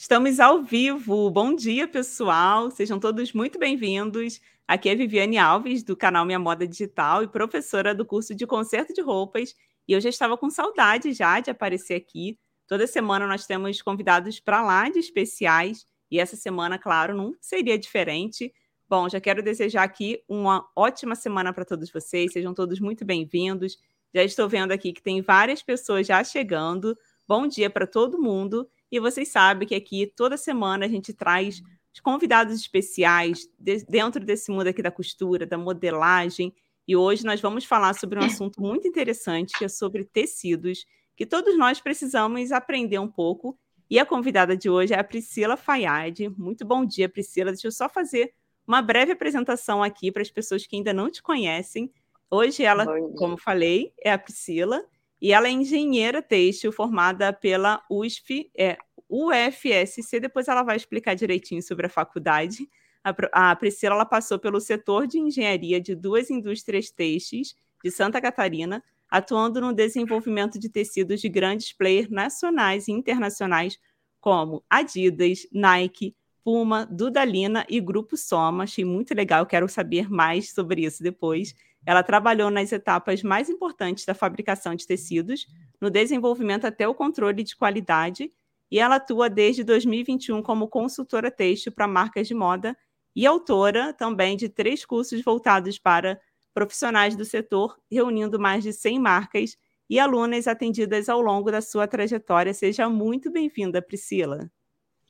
Estamos ao vivo. Bom dia, pessoal. Sejam todos muito bem-vindos. Aqui é Viviane Alves, do canal Minha Moda Digital e professora do curso de conserto de roupas. E eu já estava com saudade já de aparecer aqui. Toda semana nós temos convidados para lá de especiais. E essa semana, claro, não seria diferente. Bom, já quero desejar aqui uma ótima semana para todos vocês. Sejam todos muito bem-vindos. Já estou vendo aqui que tem várias pessoas já chegando. Bom dia para todo mundo. E vocês sabem que aqui toda semana a gente traz convidados especiais de, dentro desse mundo aqui da costura, da modelagem. E hoje nós vamos falar sobre um assunto muito interessante, que é sobre tecidos, que todos nós precisamos aprender um pouco. E a convidada de hoje é a Priscila Fayad. Muito bom dia, Priscila. Deixa eu só fazer uma breve apresentação aqui para as pessoas que ainda não te conhecem. Hoje ela, como falei, é a Priscila. E ela é engenheira têxtil formada pela USP, é, UFSC, depois ela vai explicar direitinho sobre a faculdade. A, a Priscila ela passou pelo setor de engenharia de duas indústrias têxteis de Santa Catarina, atuando no desenvolvimento de tecidos de grandes players nacionais e internacionais como Adidas, Nike, Puma, Dudalina e Grupo Soma. Achei muito legal, quero saber mais sobre isso depois. Ela trabalhou nas etapas mais importantes da fabricação de tecidos, no desenvolvimento até o controle de qualidade, e ela atua desde 2021 como consultora têxtil para marcas de moda e autora também de três cursos voltados para profissionais do setor, reunindo mais de 100 marcas e alunas atendidas ao longo da sua trajetória. Seja muito bem-vinda, Priscila.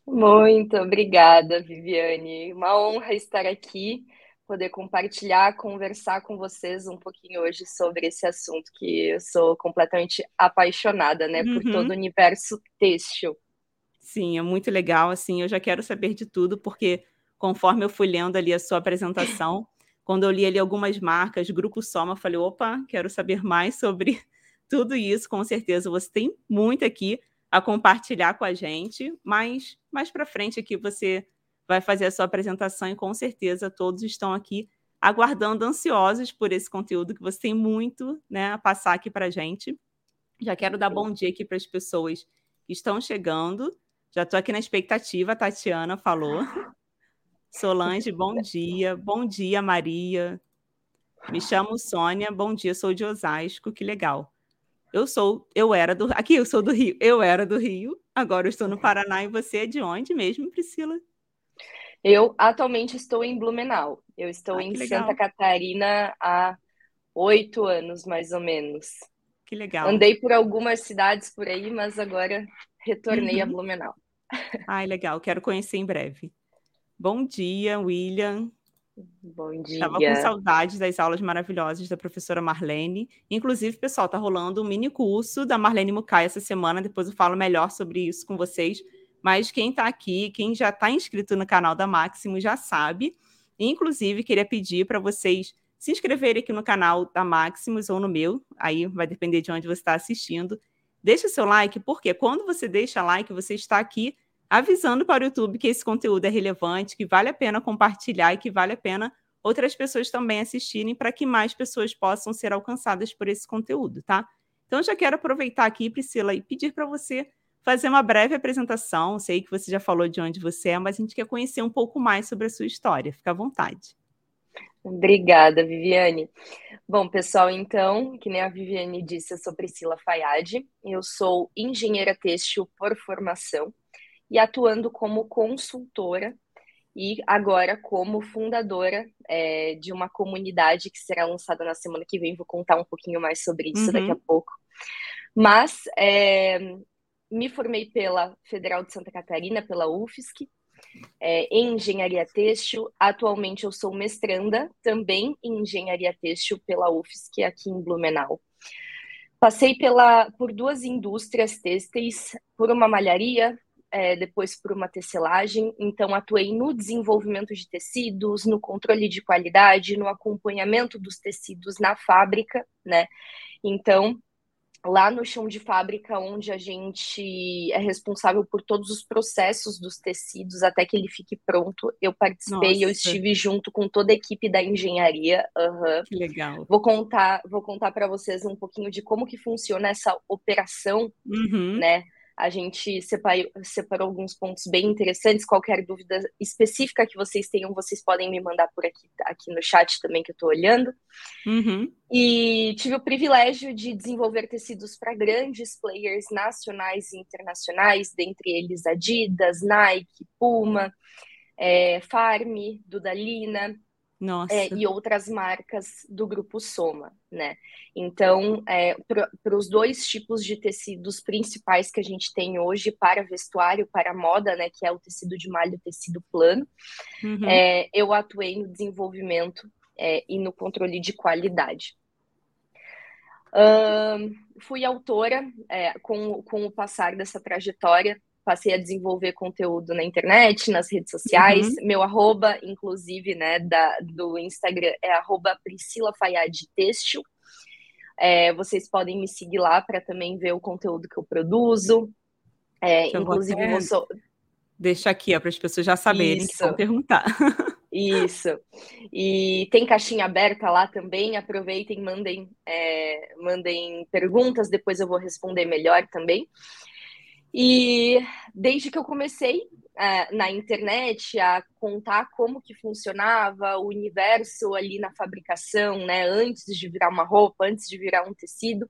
Muito obrigada, Viviane. Uma honra estar aqui poder compartilhar, conversar com vocês um pouquinho hoje sobre esse assunto que eu sou completamente apaixonada, né, uhum. por todo o universo têxtil. Sim, é muito legal, assim, eu já quero saber de tudo, porque conforme eu fui lendo ali a sua apresentação, quando eu li ali algumas marcas, Grupo Soma, eu falei, opa, quero saber mais sobre tudo isso, com certeza você tem muito aqui a compartilhar com a gente, mas mais para frente aqui você vai fazer a sua apresentação e com certeza todos estão aqui aguardando ansiosos por esse conteúdo que você tem muito né, a passar aqui para a gente. Já quero dar bom dia aqui para as pessoas que estão chegando. Já estou aqui na expectativa, a Tatiana falou. Solange, bom dia. Bom dia, Maria. Me chamo Sônia, bom dia, sou de Osasco, que legal. Eu sou, eu era do, aqui eu sou do Rio, eu era do Rio, agora eu estou no Paraná e você é de onde mesmo, Priscila? Eu atualmente estou em Blumenau. Eu estou ah, em. Santa Catarina há oito anos, mais ou menos. Que legal. Andei por algumas cidades por aí, mas agora retornei uhum. a Blumenau. Ai, legal. Quero conhecer em breve. Bom dia, William. Bom dia. Estava com saudades das aulas maravilhosas da professora Marlene. Inclusive, pessoal, tá rolando um mini curso da Marlene Mukai essa semana. Depois eu falo melhor sobre isso com vocês mas quem está aqui, quem já está inscrito no canal da Máximo já sabe. Inclusive, queria pedir para vocês se inscreverem aqui no canal da Maximus ou no meu, aí vai depender de onde você está assistindo. Deixa o seu like, porque quando você deixa like, você está aqui avisando para o YouTube que esse conteúdo é relevante, que vale a pena compartilhar e que vale a pena outras pessoas também assistirem para que mais pessoas possam ser alcançadas por esse conteúdo, tá? Então, já quero aproveitar aqui, Priscila, e pedir para você fazer uma breve apresentação. Sei que você já falou de onde você é, mas a gente quer conhecer um pouco mais sobre a sua história. Fica à vontade. Obrigada, Viviane. Bom, pessoal, então, que nem a Viviane disse, eu sou Priscila Fayad, eu sou engenheira têxtil por formação e atuando como consultora e agora como fundadora é, de uma comunidade que será lançada na semana que vem. Vou contar um pouquinho mais sobre isso uhum. daqui a pouco. Mas é, me formei pela Federal de Santa Catarina, pela UFSC, é, em engenharia têxtil. Atualmente eu sou mestranda também em engenharia têxtil pela UFSC aqui em Blumenau. Passei pela, por duas indústrias têxteis, por uma malharia, é, depois por uma tecelagem. Então, atuei no desenvolvimento de tecidos, no controle de qualidade, no acompanhamento dos tecidos na fábrica, né? Então, lá no chão de fábrica, onde a gente é responsável por todos os processos dos tecidos até que ele fique pronto. Eu participei, Nossa. eu estive junto com toda a equipe da engenharia. Uhum. Que legal. Vou contar, vou contar para vocês um pouquinho de como que funciona essa operação, uhum. né? A gente separou, separou alguns pontos bem interessantes. Qualquer dúvida específica que vocês tenham, vocês podem me mandar por aqui, aqui no chat também, que eu estou olhando. Uhum. E tive o privilégio de desenvolver tecidos para grandes players nacionais e internacionais, dentre eles Adidas, Nike, Puma, é, Farm, Dudalina, é, e outras marcas do grupo Soma, né? Então, é, para os dois tipos de tecidos principais que a gente tem hoje para vestuário, para moda, né? Que é o tecido de malha e o tecido plano, uhum. é, eu atuei no desenvolvimento é, e no controle de qualidade. fui autora, é, com, com o passar dessa trajetória, passei a desenvolver conteúdo na internet, nas redes sociais. Uhum. Meu arroba, inclusive, né, da, do Instagram é arroba Priscila Fayad Têxtil. É, vocês podem me seguir lá para também ver o conteúdo que eu produzo. É, inclusive, vou. Deixa aqui, para as pessoas já saberem Isso. que vão perguntar. Isso. E tem caixinha aberta lá também. Aproveitem, mandem, é, mandem perguntas, depois eu vou responder melhor também. E desde que eu comecei é, na internet a contar como que funcionava o universo ali na fabricação, né, antes de virar uma roupa, antes de virar um tecido,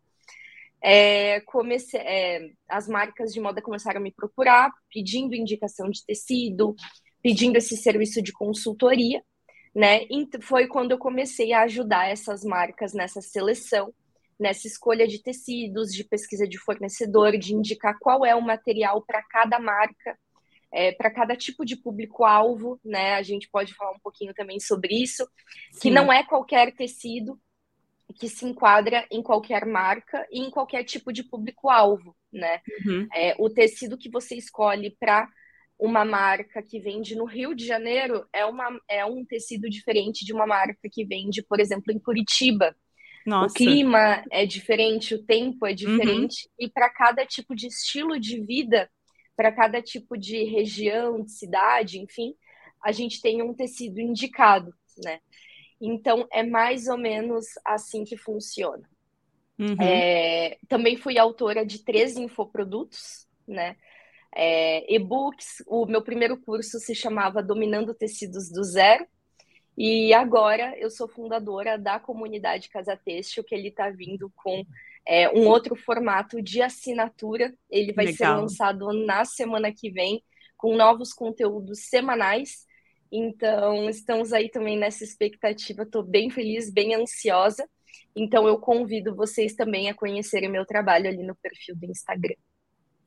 é, comecei, é, as marcas de moda começaram a me procurar, pedindo indicação de tecido, pedindo esse serviço de consultoria, né? E foi quando eu comecei a ajudar essas marcas nessa seleção nessa escolha de tecidos, de pesquisa de fornecedor, de indicar qual é o material para cada marca, é, para cada tipo de público-alvo, né? A gente pode falar um pouquinho também sobre isso, Sim. que não é qualquer tecido que se enquadra em qualquer marca e em qualquer tipo de público-alvo, né? Uhum. É, o tecido que você escolhe para uma marca que vende no Rio de Janeiro é, uma, é um tecido diferente de uma marca que vende, por exemplo, em Curitiba. Nossa. O clima é diferente, o tempo é diferente, uhum. e para cada tipo de estilo de vida, para cada tipo de região, de cidade, enfim, a gente tem um tecido indicado, né? Então é mais ou menos assim que funciona. Uhum. É, também fui autora de três infoprodutos, né? É, e-books. O meu primeiro curso se chamava Dominando Tecidos do Zero, e agora eu sou fundadora da comunidade Casa Têxtil, que ele está vindo com é, um outro formato de assinatura. Ele vai Legal. ser lançado na semana que vem, com novos conteúdos semanais. Então, estamos aí também nessa expectativa. Estou bem feliz, bem ansiosa. Então, eu convido vocês também a conhecerem meu trabalho ali no perfil do Instagram.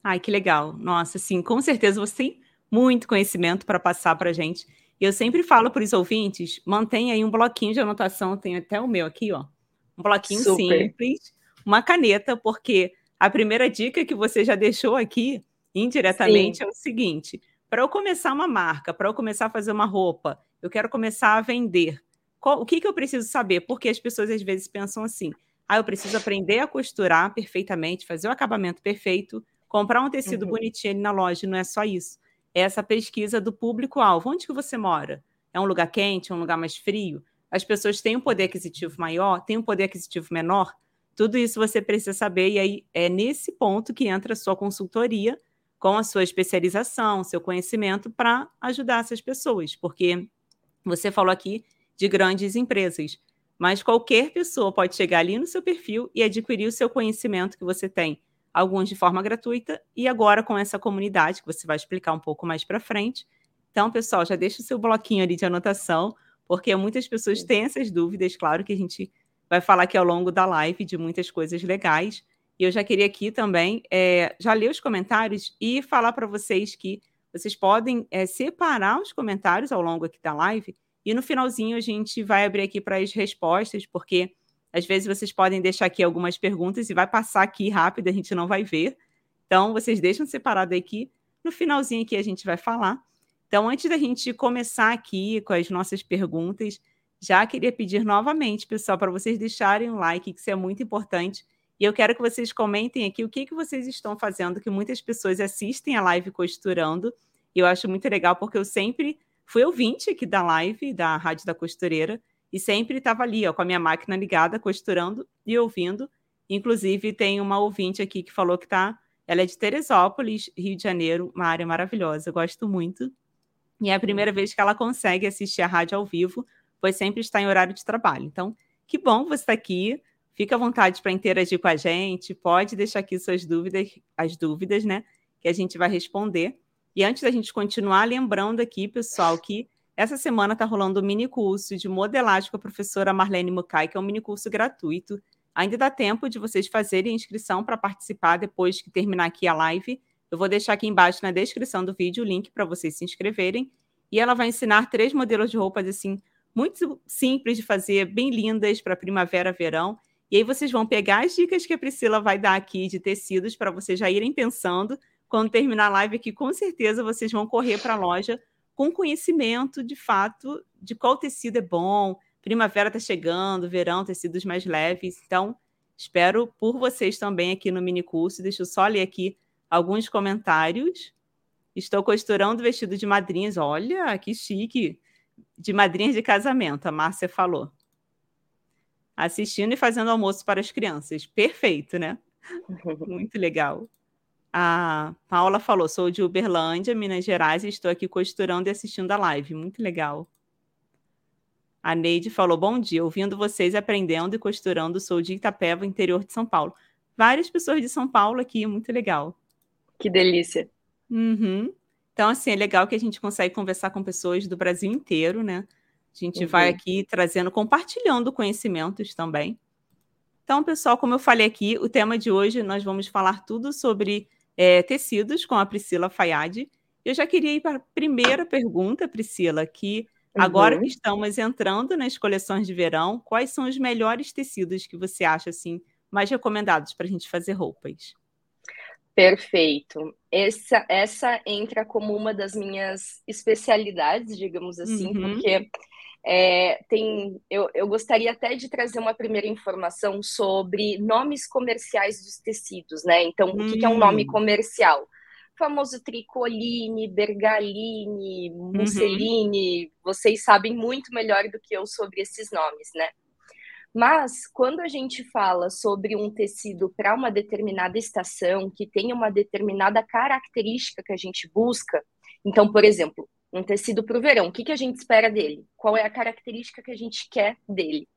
Ai, que legal. Nossa, sim, com certeza você tem muito conhecimento para passar para a gente. Eu sempre falo para os ouvintes, mantenha aí um bloquinho de anotação, tenho até o meu aqui, ó. Um bloquinho Super. simples, uma caneta, porque a primeira dica que você já deixou aqui, indiretamente, Sim. é o seguinte: para eu começar uma marca, para eu começar a fazer uma roupa, eu quero começar a vender. Qual, o que, que eu preciso saber? Porque as pessoas às vezes pensam assim: ah, eu preciso aprender a costurar perfeitamente, fazer o acabamento perfeito, comprar um tecido uhum. bonitinho ali na loja. Não é só isso essa pesquisa do público-alvo. Onde que você mora? É um lugar quente, é um lugar mais frio? As pessoas têm um poder aquisitivo maior, têm um poder aquisitivo menor? Tudo isso você precisa saber, e aí é nesse ponto que entra a sua consultoria, com a sua especialização, seu conhecimento, para ajudar essas pessoas, porque você falou aqui de grandes empresas, mas qualquer pessoa pode chegar ali no seu perfil e adquirir o seu conhecimento que você tem alguns de forma gratuita e agora com essa comunidade que você vai explicar um pouco mais para frente. Então, pessoal, já deixa o seu bloquinho ali de anotação, porque muitas pessoas têm essas dúvidas. Claro que a gente vai falar aqui ao longo da live de muitas coisas legais. E eu já queria aqui também é, já ler os comentários e falar para vocês que vocês podem é, separar os comentários ao longo aqui da live e no finalzinho a gente vai abrir aqui para as respostas, porque às vezes vocês podem deixar aqui algumas perguntas e vai passar aqui rápido, a gente não vai ver. Então, vocês deixam separado aqui. No finalzinho aqui a gente vai falar. Então, antes da gente começar aqui com as nossas perguntas, já queria pedir novamente, pessoal, para vocês deixarem um like, que isso é muito importante. E eu quero que vocês comentem aqui o que, que vocês estão fazendo, que muitas pessoas assistem a live costurando. E eu acho muito legal, porque eu sempre fui ouvinte aqui da live, da Rádio da Costureira, e sempre estava ali, ó, com a minha máquina ligada, costurando e ouvindo. Inclusive, tem uma ouvinte aqui que falou que está Ela é de Teresópolis, Rio de Janeiro, uma área maravilhosa, eu gosto muito. E é a primeira vez que ela consegue assistir a rádio ao vivo, pois sempre está em horário de trabalho. Então, que bom você estar aqui. Fica à vontade para interagir com a gente, pode deixar aqui suas dúvidas, as dúvidas, né? Que a gente vai responder. E antes da gente continuar, lembrando aqui, pessoal, que essa semana está rolando um mini curso de modelagem com a professora Marlene Mukai, que é um mini curso gratuito. Ainda dá tempo de vocês fazerem inscrição para participar depois que terminar aqui a live. Eu vou deixar aqui embaixo na descrição do vídeo o link para vocês se inscreverem. E ela vai ensinar três modelos de roupas assim muito simples de fazer, bem lindas para primavera, verão. E aí vocês vão pegar as dicas que a Priscila vai dar aqui de tecidos para vocês já irem pensando. Quando terminar a live aqui, com certeza vocês vão correr para a loja com conhecimento de fato de qual tecido é bom. Primavera está chegando, verão, tecidos mais leves. Então, espero por vocês também aqui no mini curso. Deixa eu só ler aqui alguns comentários. Estou costurando vestido de madrinhas. Olha, que chique! De madrinhas de casamento, a Márcia falou assistindo e fazendo almoço para as crianças. Perfeito, né? Muito legal. A Paula falou: sou de Uberlândia, Minas Gerais, e estou aqui costurando e assistindo a live. Muito legal. A Neide falou: bom dia, ouvindo vocês aprendendo e costurando, sou de Itapeva, interior de São Paulo. Várias pessoas de São Paulo aqui, muito legal. Que delícia. Uhum. Então, assim, é legal que a gente consegue conversar com pessoas do Brasil inteiro, né? A gente uhum. vai aqui trazendo, compartilhando conhecimentos também. Então, pessoal, como eu falei aqui, o tema de hoje nós vamos falar tudo sobre é, tecidos com a Priscila Fayad. Eu já queria ir para a primeira pergunta, Priscila, que uhum. agora que estamos entrando nas coleções de verão, quais são os melhores tecidos que você acha assim mais recomendados para a gente fazer roupas? Perfeito. Essa, essa entra como uma das minhas especialidades, digamos assim, uhum. porque é, tem, eu, eu gostaria até de trazer uma primeira informação sobre nomes comerciais dos tecidos, né? Então, hum. o que, que é um nome hum. comercial? Famoso tricoline, bergaline, musseline, uhum. vocês sabem muito melhor do que eu sobre esses nomes, né? Mas quando a gente fala sobre um tecido para uma determinada estação, que tem uma determinada característica que a gente busca, então, por exemplo, um tecido para o verão. O que, que a gente espera dele? Qual é a característica que a gente quer dele?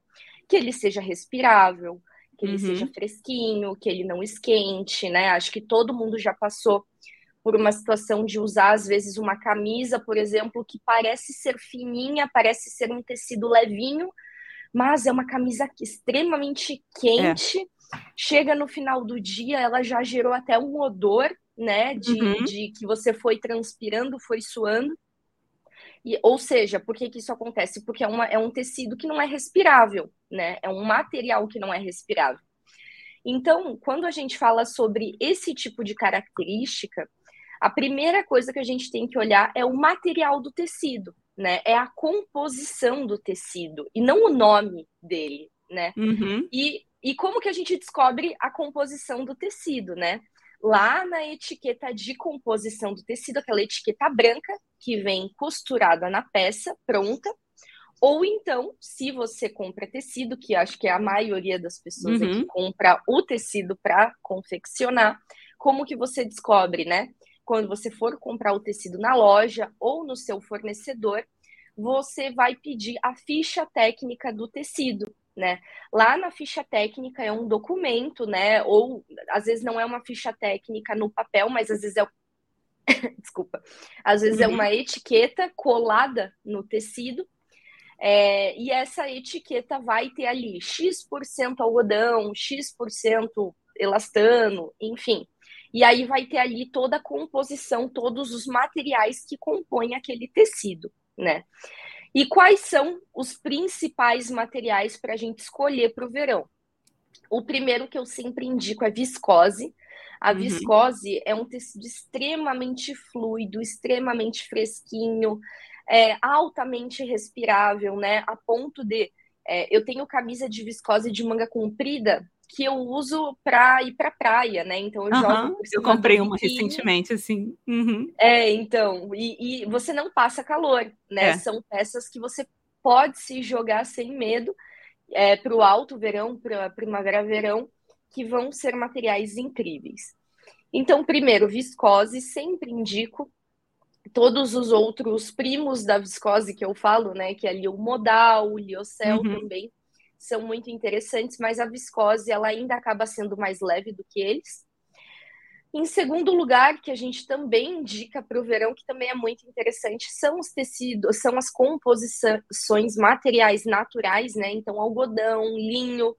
Que ele seja respirável, que ele uhum. seja fresquinho, que ele não esquente, né? Acho que todo mundo já passou por uma situação de usar, às vezes, uma camisa, por exemplo, que parece ser fininha, parece ser um tecido levinho, mas é uma camisa extremamente quente. É. Chega no final do dia, ela já gerou até um odor, né? De, uhum. de que você foi transpirando, foi suando. E, ou seja, por que, que isso acontece? Porque é, uma, é um tecido que não é respirável, né? É um material que não é respirável. Então, quando a gente fala sobre esse tipo de característica, a primeira coisa que a gente tem que olhar é o material do tecido, né? É a composição do tecido e não o nome dele, né? Uhum. E, e como que a gente descobre a composição do tecido, né? Lá na etiqueta de composição do tecido, aquela etiqueta branca, que vem costurada na peça, pronta. Ou então, se você compra tecido, que acho que é a maioria das pessoas uhum. aqui compra o tecido para confeccionar, como que você descobre, né? Quando você for comprar o tecido na loja ou no seu fornecedor, você vai pedir a ficha técnica do tecido, né? Lá na ficha técnica é um documento, né? Ou às vezes não é uma ficha técnica no papel, mas às vezes é desculpa, às vezes é uhum. é uma etiqueta colada no tecido, é, e essa etiqueta vai ter ali X% algodão, X% elastano, enfim. E aí vai ter ali toda a composição, todos os materiais que compõem aquele tecido, né? E quais são os principais materiais para a gente escolher para o verão? O primeiro que eu sempre indico é viscose, a uhum. viscose é um tecido extremamente fluido, extremamente fresquinho, é, altamente respirável, né? A ponto de é, eu tenho camisa de viscose de manga comprida que eu uso para ir para praia, né? Então eu uhum, jogo. eu comprei uma recentemente, assim. Uhum. É, então e, e, você não passa calor, né? É. São peças que você pode se jogar sem medo é, para o alto verão, para primavera-verão que vão ser materiais incríveis. Então, primeiro, viscose, sempre indico todos os outros primos da viscose que eu falo, né, que é ali o modal, o liocel uhum. também, são muito interessantes, mas a viscose ela ainda acaba sendo mais leve do que eles. Em segundo lugar, que a gente também indica para o verão, que também é muito interessante, são os tecidos, são as composições materiais naturais, né? Então, algodão, linho,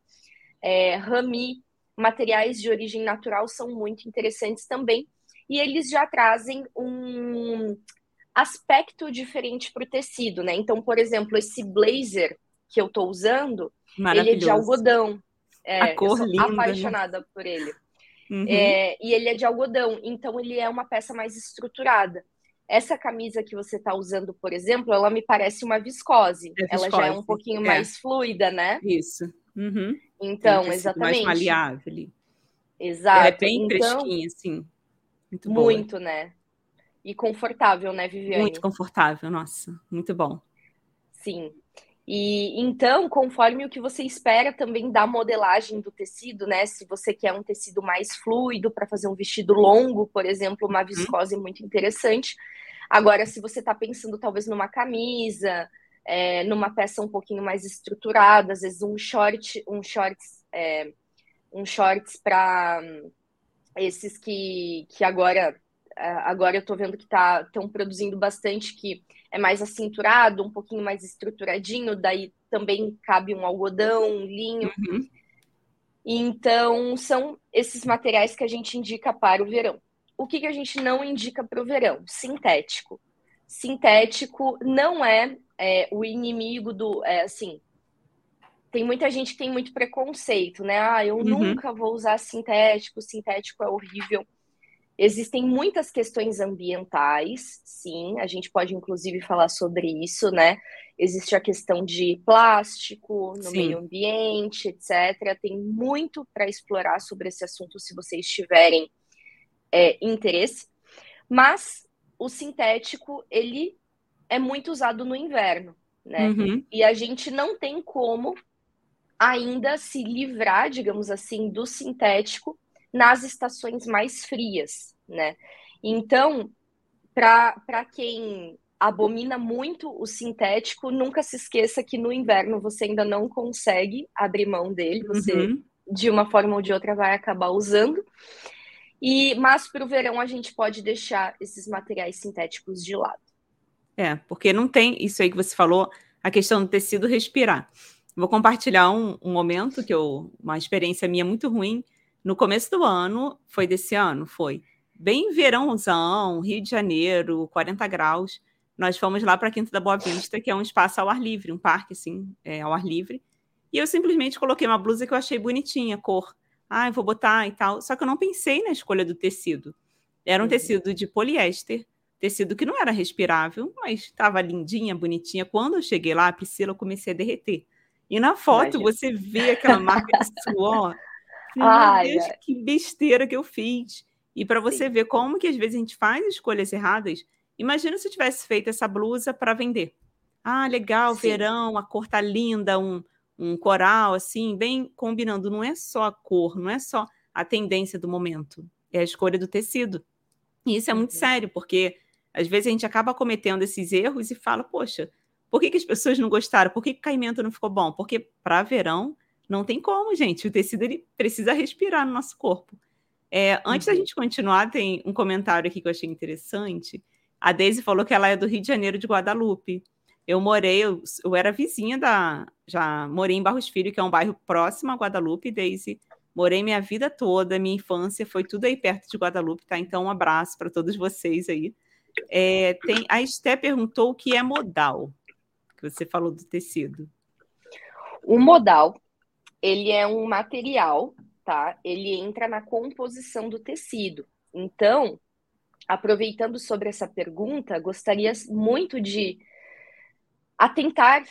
é, rami, materiais de origem natural são muito interessantes também. E eles já trazem um aspecto diferente para o tecido, né? Então, por exemplo, esse blazer que eu estou usando, ele é de algodão. É, a cor eu sou linda, né? apaixonada né? por ele. Uhum. É, e ele é de algodão, então ele é uma peça mais estruturada. Essa camisa que você está usando, por exemplo, ela me parece uma viscose. É viscose. Ela já é um pouquinho é. mais fluida, né? Isso. Uhum. Então, exatamente. Mais maleável. Exato. Ela é bem então, fresquinha, assim. Muito, muito né? E confortável, né, Viviane? Muito confortável, nossa. Muito bom. Sim. E então, conforme o que você espera também da modelagem do tecido, né? Se você quer um tecido mais fluido para fazer um vestido longo, por exemplo, uma uhum. viscose uhum. muito interessante. Agora, se você está pensando talvez numa camisa, é, numa peça um pouquinho mais estruturada, às vezes um short, um shorts, é, um shorts para esses que, que agora é, agora eu estou vendo que estão tá, produzindo bastante que é mais acinturado, um pouquinho mais estruturadinho, daí também cabe um algodão, um linho. Uhum. Então, são esses materiais que a gente indica para o verão. O que, que a gente não indica para o verão? Sintético. Sintético não é, é o inimigo do. É, assim, tem muita gente que tem muito preconceito, né? Ah, eu uhum. nunca vou usar sintético, sintético é horrível. Existem muitas questões ambientais, sim, a gente pode inclusive falar sobre isso, né? Existe a questão de plástico no sim. meio ambiente, etc. Tem muito para explorar sobre esse assunto se vocês tiverem é, interesse. Mas o sintético, ele é muito usado no inverno, né? Uhum. E a gente não tem como ainda se livrar, digamos assim, do sintético nas estações mais frias, né? Então, para quem abomina muito o sintético, nunca se esqueça que no inverno você ainda não consegue abrir mão dele, você uhum. de uma forma ou de outra vai acabar usando. E mas para o verão a gente pode deixar esses materiais sintéticos de lado. É, porque não tem isso aí que você falou, a questão do tecido respirar. Vou compartilhar um, um momento que eu, uma experiência minha muito ruim no começo do ano, foi desse ano? Foi. Bem verãozão, Rio de Janeiro, 40 graus. Nós fomos lá para a Quinta da Boa Vista, que é um espaço ao ar livre, um parque, assim, é, ao ar livre. E eu simplesmente coloquei uma blusa que eu achei bonitinha, cor. Ah, eu vou botar e tal. Só que eu não pensei na escolha do tecido. Era um uhum. tecido de poliéster, tecido que não era respirável, mas estava lindinha, bonitinha. Quando eu cheguei lá, Priscila, eu comecei a derreter. E na foto Imagina. você vê aquela marca de suor Ai, Deus, que besteira que eu fiz. E para você Sim. ver como que às vezes a gente faz escolhas erradas. Imagina se eu tivesse feito essa blusa para vender. Ah, legal, Sim. verão, a cor tá linda, um, um coral assim, bem combinando. Não é só a cor, não é só a tendência do momento, é a escolha do tecido. E isso é muito uhum. sério, porque às vezes a gente acaba cometendo esses erros e fala, poxa, por que, que as pessoas não gostaram? Por que, que o caimento não ficou bom? Porque para verão não tem como, gente. O tecido ele precisa respirar no nosso corpo. É, antes uhum. da gente continuar, tem um comentário aqui que eu achei interessante. A Daisy falou que ela é do Rio de Janeiro de Guadalupe. Eu morei, eu, eu era vizinha da. Já morei em Barros Filho, que é um bairro próximo a Guadalupe, Daisy. Morei minha vida toda, minha infância foi tudo aí perto de Guadalupe, tá? Então, um abraço para todos vocês aí. É, tem, a Esté perguntou o que é modal, que você falou do tecido. O modal ele é um material, tá? Ele entra na composição do tecido. Então, aproveitando sobre essa pergunta, gostaria muito de atentar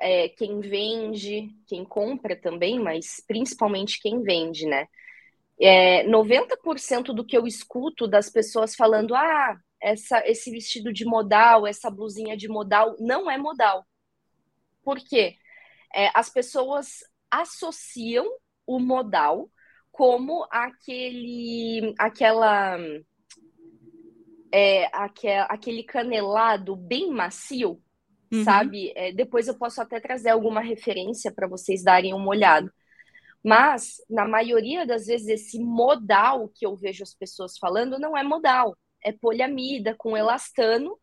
é, quem vende, quem compra também, mas principalmente quem vende, né? É, 90% do que eu escuto das pessoas falando, ah, essa, esse vestido de modal, essa blusinha de modal, não é modal. Por quê? É, as pessoas associam o modal como aquele, aquela, é, aquele, aquele canelado bem macio, uhum. sabe? É, depois eu posso até trazer alguma referência para vocês darem uma olhada. Mas, na maioria das vezes, esse modal que eu vejo as pessoas falando não é modal, é poliamida com elastano,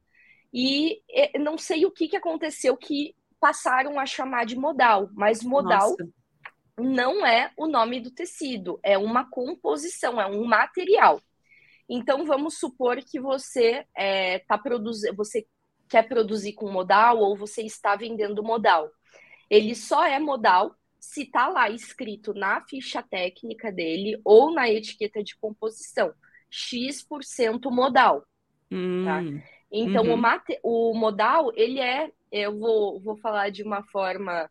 e é, não sei o que, que aconteceu que passaram a chamar de modal, mas modal Nossa. Não é o nome do tecido, é uma composição, é um material. Então, vamos supor que você é, tá produzindo, você quer produzir com modal ou você está vendendo modal. Ele só é modal se está lá escrito na ficha técnica dele ou na etiqueta de composição, X% modal. Tá? Hum, tá? Então, uhum. o, mate, o modal, ele é, eu vou, vou falar de uma forma.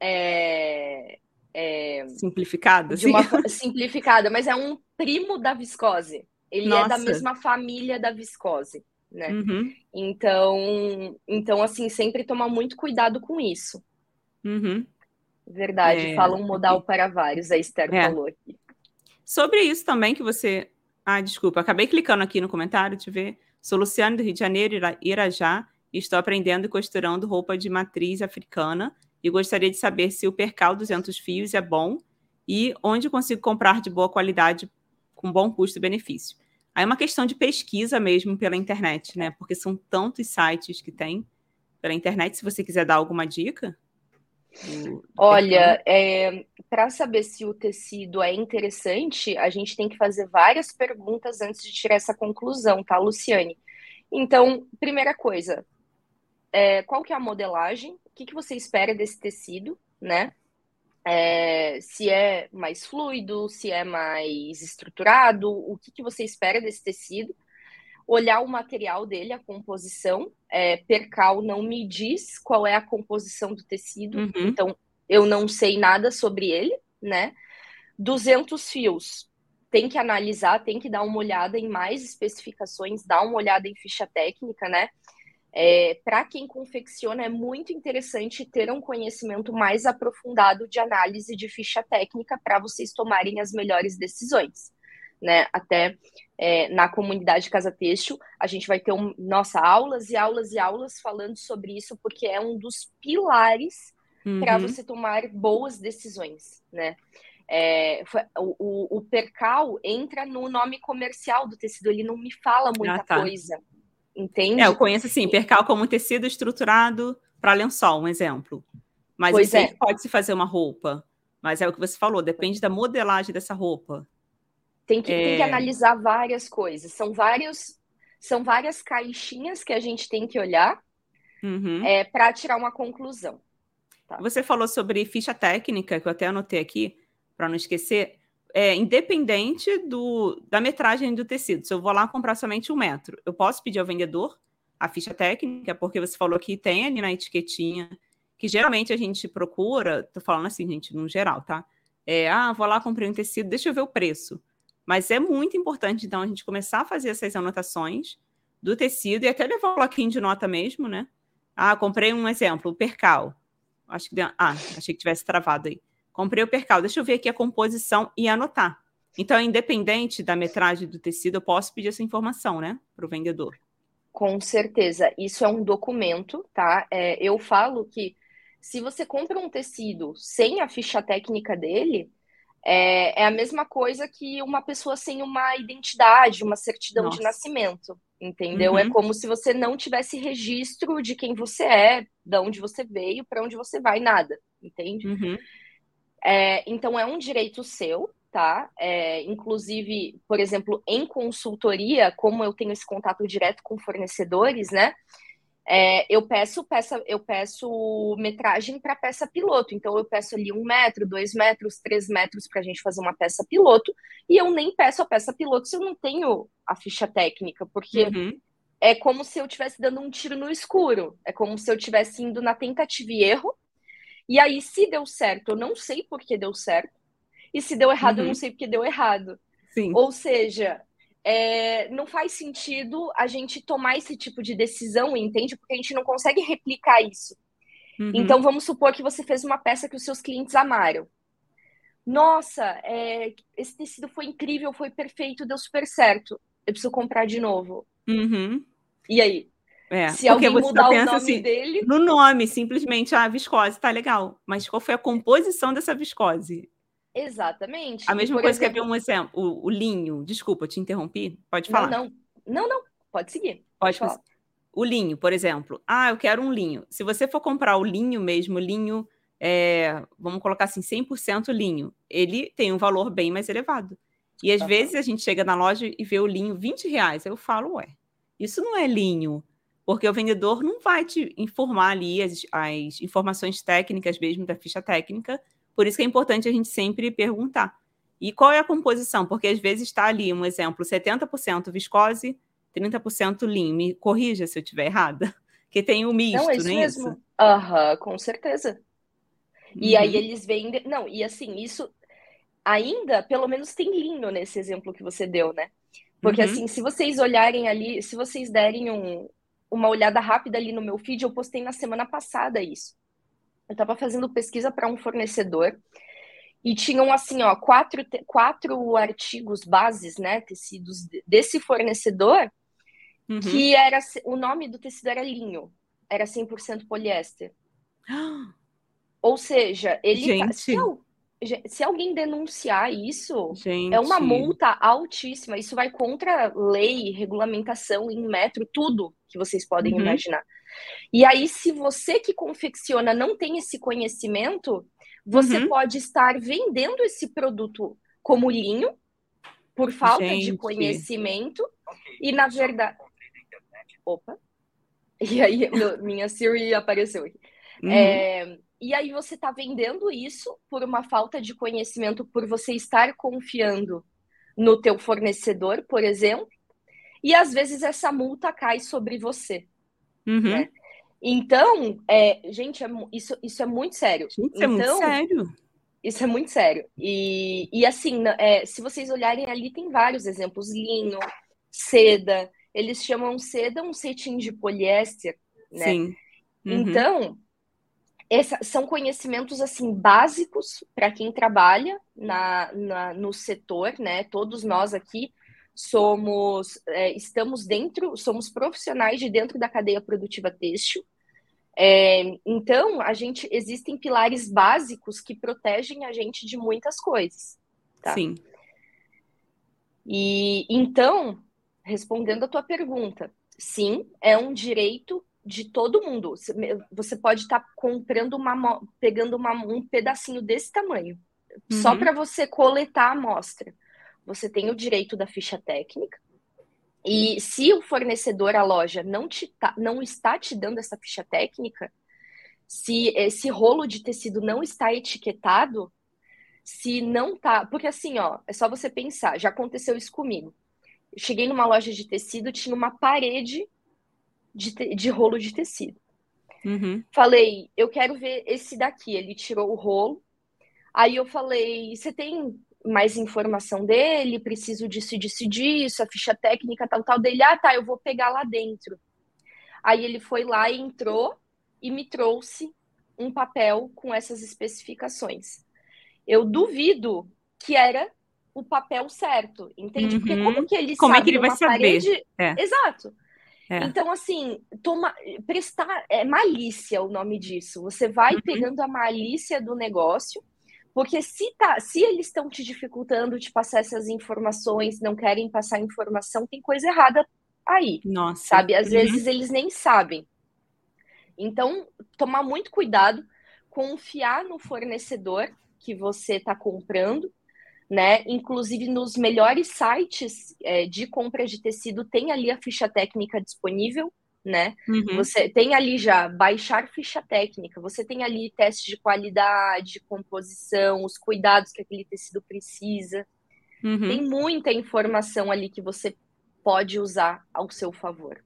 É, é, simplificada, de uma simplificada, mas é um primo da viscose. Ele Nossa. é da mesma família da viscose, né? Uhum. Então, então, assim, sempre tomar muito cuidado com isso. Uhum. Verdade, é... fala um modal para vários, a Esther é. falou aqui. Sobre isso também que você. Ah, desculpa, acabei clicando aqui no comentário, te ver. Sou Luciane do Rio de Janeiro, Irajá, e estou aprendendo e costurando roupa de matriz africana e gostaria de saber se o Percal 200 fios é bom e onde consigo comprar de boa qualidade com bom custo-benefício. Aí é uma questão de pesquisa mesmo pela internet, né? Porque são tantos sites que tem pela internet. Se você quiser dar alguma dica. Olha, é, para saber se o tecido é interessante, a gente tem que fazer várias perguntas antes de tirar essa conclusão, tá, Luciane? Então, primeira coisa, é, qual que é a modelagem? O que, que você espera desse tecido, né? É, se é mais fluido, se é mais estruturado, o que, que você espera desse tecido, olhar o material dele, a composição. É, percal não me diz qual é a composição do tecido, uhum. então eu não sei nada sobre ele, né? 200 fios, tem que analisar, tem que dar uma olhada em mais especificações, dar uma olhada em ficha técnica, né? É, Para quem confecciona, é muito interessante ter um conhecimento mais aprofundado de análise de ficha técnica para vocês tomarem as melhores decisões. Né? Até é, na comunidade Casa Têxtil, a gente vai ter um, nossa, aulas e aulas e aulas falando sobre isso, porque é um dos pilares uhum. para você tomar boas decisões, né? É, o, o, o, percal entra no nome comercial do tecido, ele não me fala muita ah, tá. coisa. Entende? É, eu conheço assim, percal como tecido estruturado para lençol, um exemplo. Mas pois eu é. pode se fazer uma roupa. Mas é o que você falou, depende da modelagem dessa roupa. Tem que, é... tem que analisar várias coisas. São vários, são várias caixinhas que a gente tem que olhar uhum. é, para tirar uma conclusão. Tá. Você falou sobre ficha técnica, que eu até anotei aqui, para não esquecer é, independente do, da metragem do tecido. Se eu vou lá comprar somente um metro, eu posso pedir ao vendedor a ficha técnica, porque você falou que tem ali na etiquetinha, que geralmente a gente procura, tô falando assim, gente, no geral, tá? É, ah, vou lá, comprei um tecido, deixa eu ver o preço. Mas é muito importante, então, a gente começar a fazer essas anotações do tecido e até levar um bloquinho de nota mesmo, né? Ah, comprei um exemplo, o percal. Acho que. Ah, achei que tivesse travado aí. Comprei o percal, deixa eu ver aqui a composição e anotar. Então, independente da metragem do tecido, eu posso pedir essa informação, né, para o vendedor. Com certeza, isso é um documento, tá? É, eu falo que se você compra um tecido sem a ficha técnica dele, é, é a mesma coisa que uma pessoa sem uma identidade, uma certidão Nossa. de nascimento, entendeu? É uhum. É como se você não tivesse registro de quem você é, de onde você veio, para onde você vai, nada, entende? Uhum. É, então, é um direito seu, tá? É, inclusive, por exemplo, em consultoria, como eu tenho esse contato direto com fornecedores, né? É, eu peço peça, eu peço metragem para peça piloto. Então eu peço ali um metro, dois metros, três metros para a gente fazer uma peça piloto. E eu nem peço a peça piloto se eu não tenho a ficha técnica, porque uhum. é como se eu estivesse dando um tiro no escuro. É como se eu estivesse indo na tentativa e erro e aí, se deu certo, eu não sei por que deu certo. E se deu errado, uhum. eu não uhum. sei por que deu errado. Sim. Ou seja, é, não faz sentido a gente tomar esse tipo de decisão, entende? Porque a gente não consegue replicar isso. Uhum. Então, vamos supor que você fez uma peça que os seus clientes amaram. Nossa, é, esse tecido foi incrível, foi perfeito, deu super certo. Eu preciso comprar de novo. Uhum. E aí? É, Se alguém mudar o nome assim, dele. No nome, simplesmente, a ah, viscose, tá legal. Mas qual foi a composição dessa viscose? Exatamente. A mesma coisa exemplo... que havia um exemplo, o, o, linho. Desculpa, te interrompi. Pode falar. Não, não, não, não. Pode seguir. Pode, Pode falar. O linho, por exemplo. Ah, eu quero um linho. Se você for comprar o linho mesmo, linho, é, vamos colocar assim, 100% linho, ele tem um valor bem mais elevado. E às vezes a gente chega na loja e vê o linho 20 reais. Eu falo, ué, isso não é linho. Porque o vendedor não vai te informar ali as, as informações técnicas mesmo da ficha técnica. Por isso que é importante a gente sempre perguntar. E qual é a composição? Porque às vezes está ali, um exemplo, 70% viscose, 30% linho. Me corrija se eu estiver errada. Que tem o misto, não, é isso não é mesmo. Aham, uhum, com certeza. E uhum. aí eles vendem. Não, e assim, isso ainda, pelo menos tem linho nesse exemplo que você deu, né? Porque uhum. assim, se vocês olharem ali, se vocês derem um, uma olhada rápida ali no meu feed, eu postei na semana passada isso. Eu estava fazendo pesquisa para um fornecedor e tinham assim, ó, quatro, quatro artigos bases, né, tecidos desse fornecedor, uhum. que era o nome do tecido era linho, era 100% poliéster. Ou seja, ele tá, se, se, alguém denunciar isso, Gente. é uma multa altíssima. Isso vai contra lei, regulamentação em metro, tudo que vocês podem uhum. imaginar. E aí, se você que confecciona não tem esse conhecimento, você uhum. pode estar vendendo esse produto como linho, por falta Gente. de conhecimento, e na verdade. Opa! E aí, minha Siri apareceu aqui. Uhum. É, e aí, você está vendendo isso por uma falta de conhecimento, por você estar confiando no teu fornecedor, por exemplo, e às vezes essa multa cai sobre você. Uhum. Né? Então, é, gente, é, isso, isso é muito sério. Gente, então, é muito então, sério. Isso é muito sério. E, e assim, é, se vocês olharem ali, tem vários exemplos: linho, seda. Eles chamam seda um cetim de poliéster, né? Sim. Uhum. Então, essa, são conhecimentos assim básicos para quem trabalha na, na, no setor, né? Todos nós aqui somos, é, estamos dentro, somos profissionais de dentro da cadeia produtiva têxtil. É, então, a gente existem pilares básicos que protegem a gente de muitas coisas. Tá? Sim. E então, respondendo a tua pergunta, sim, é um direito de todo mundo. Você pode estar tá comprando uma, pegando uma, um pedacinho desse tamanho, uhum. só para você coletar a amostra. Você tem o direito da ficha técnica, e se o fornecedor, a loja, não, te tá, não está te dando essa ficha técnica, se esse rolo de tecido não está etiquetado, se não tá. Porque assim, ó, é só você pensar, já aconteceu isso comigo. Eu cheguei numa loja de tecido, tinha uma parede de, de rolo de tecido. Uhum. Falei, eu quero ver esse daqui. Ele tirou o rolo. Aí eu falei, você tem mais informação dele, preciso disso, disso, disso, a ficha técnica, tal, tal, dele, ah, tá, eu vou pegar lá dentro. Aí ele foi lá e entrou e me trouxe um papel com essas especificações. Eu duvido que era o papel certo, entende? Uhum. Porque como que ele como sabe é que ele vai parede... saber? É. Exato. É. Então, assim, toma, prestar é malícia o nome disso. Você vai uhum. pegando a malícia do negócio porque se, tá, se eles estão te dificultando de passar essas informações, não querem passar informação, tem coisa errada aí. Nossa. Sabe? Às uhum. vezes eles nem sabem. Então, tomar muito cuidado, confiar no fornecedor que você está comprando, né? Inclusive nos melhores sites é, de compra de tecido tem ali a ficha técnica disponível né? Uhum. Você tem ali já baixar ficha técnica, você tem ali teste de qualidade, composição, os cuidados que aquele tecido precisa. Uhum. Tem muita informação ali que você pode usar ao seu favor.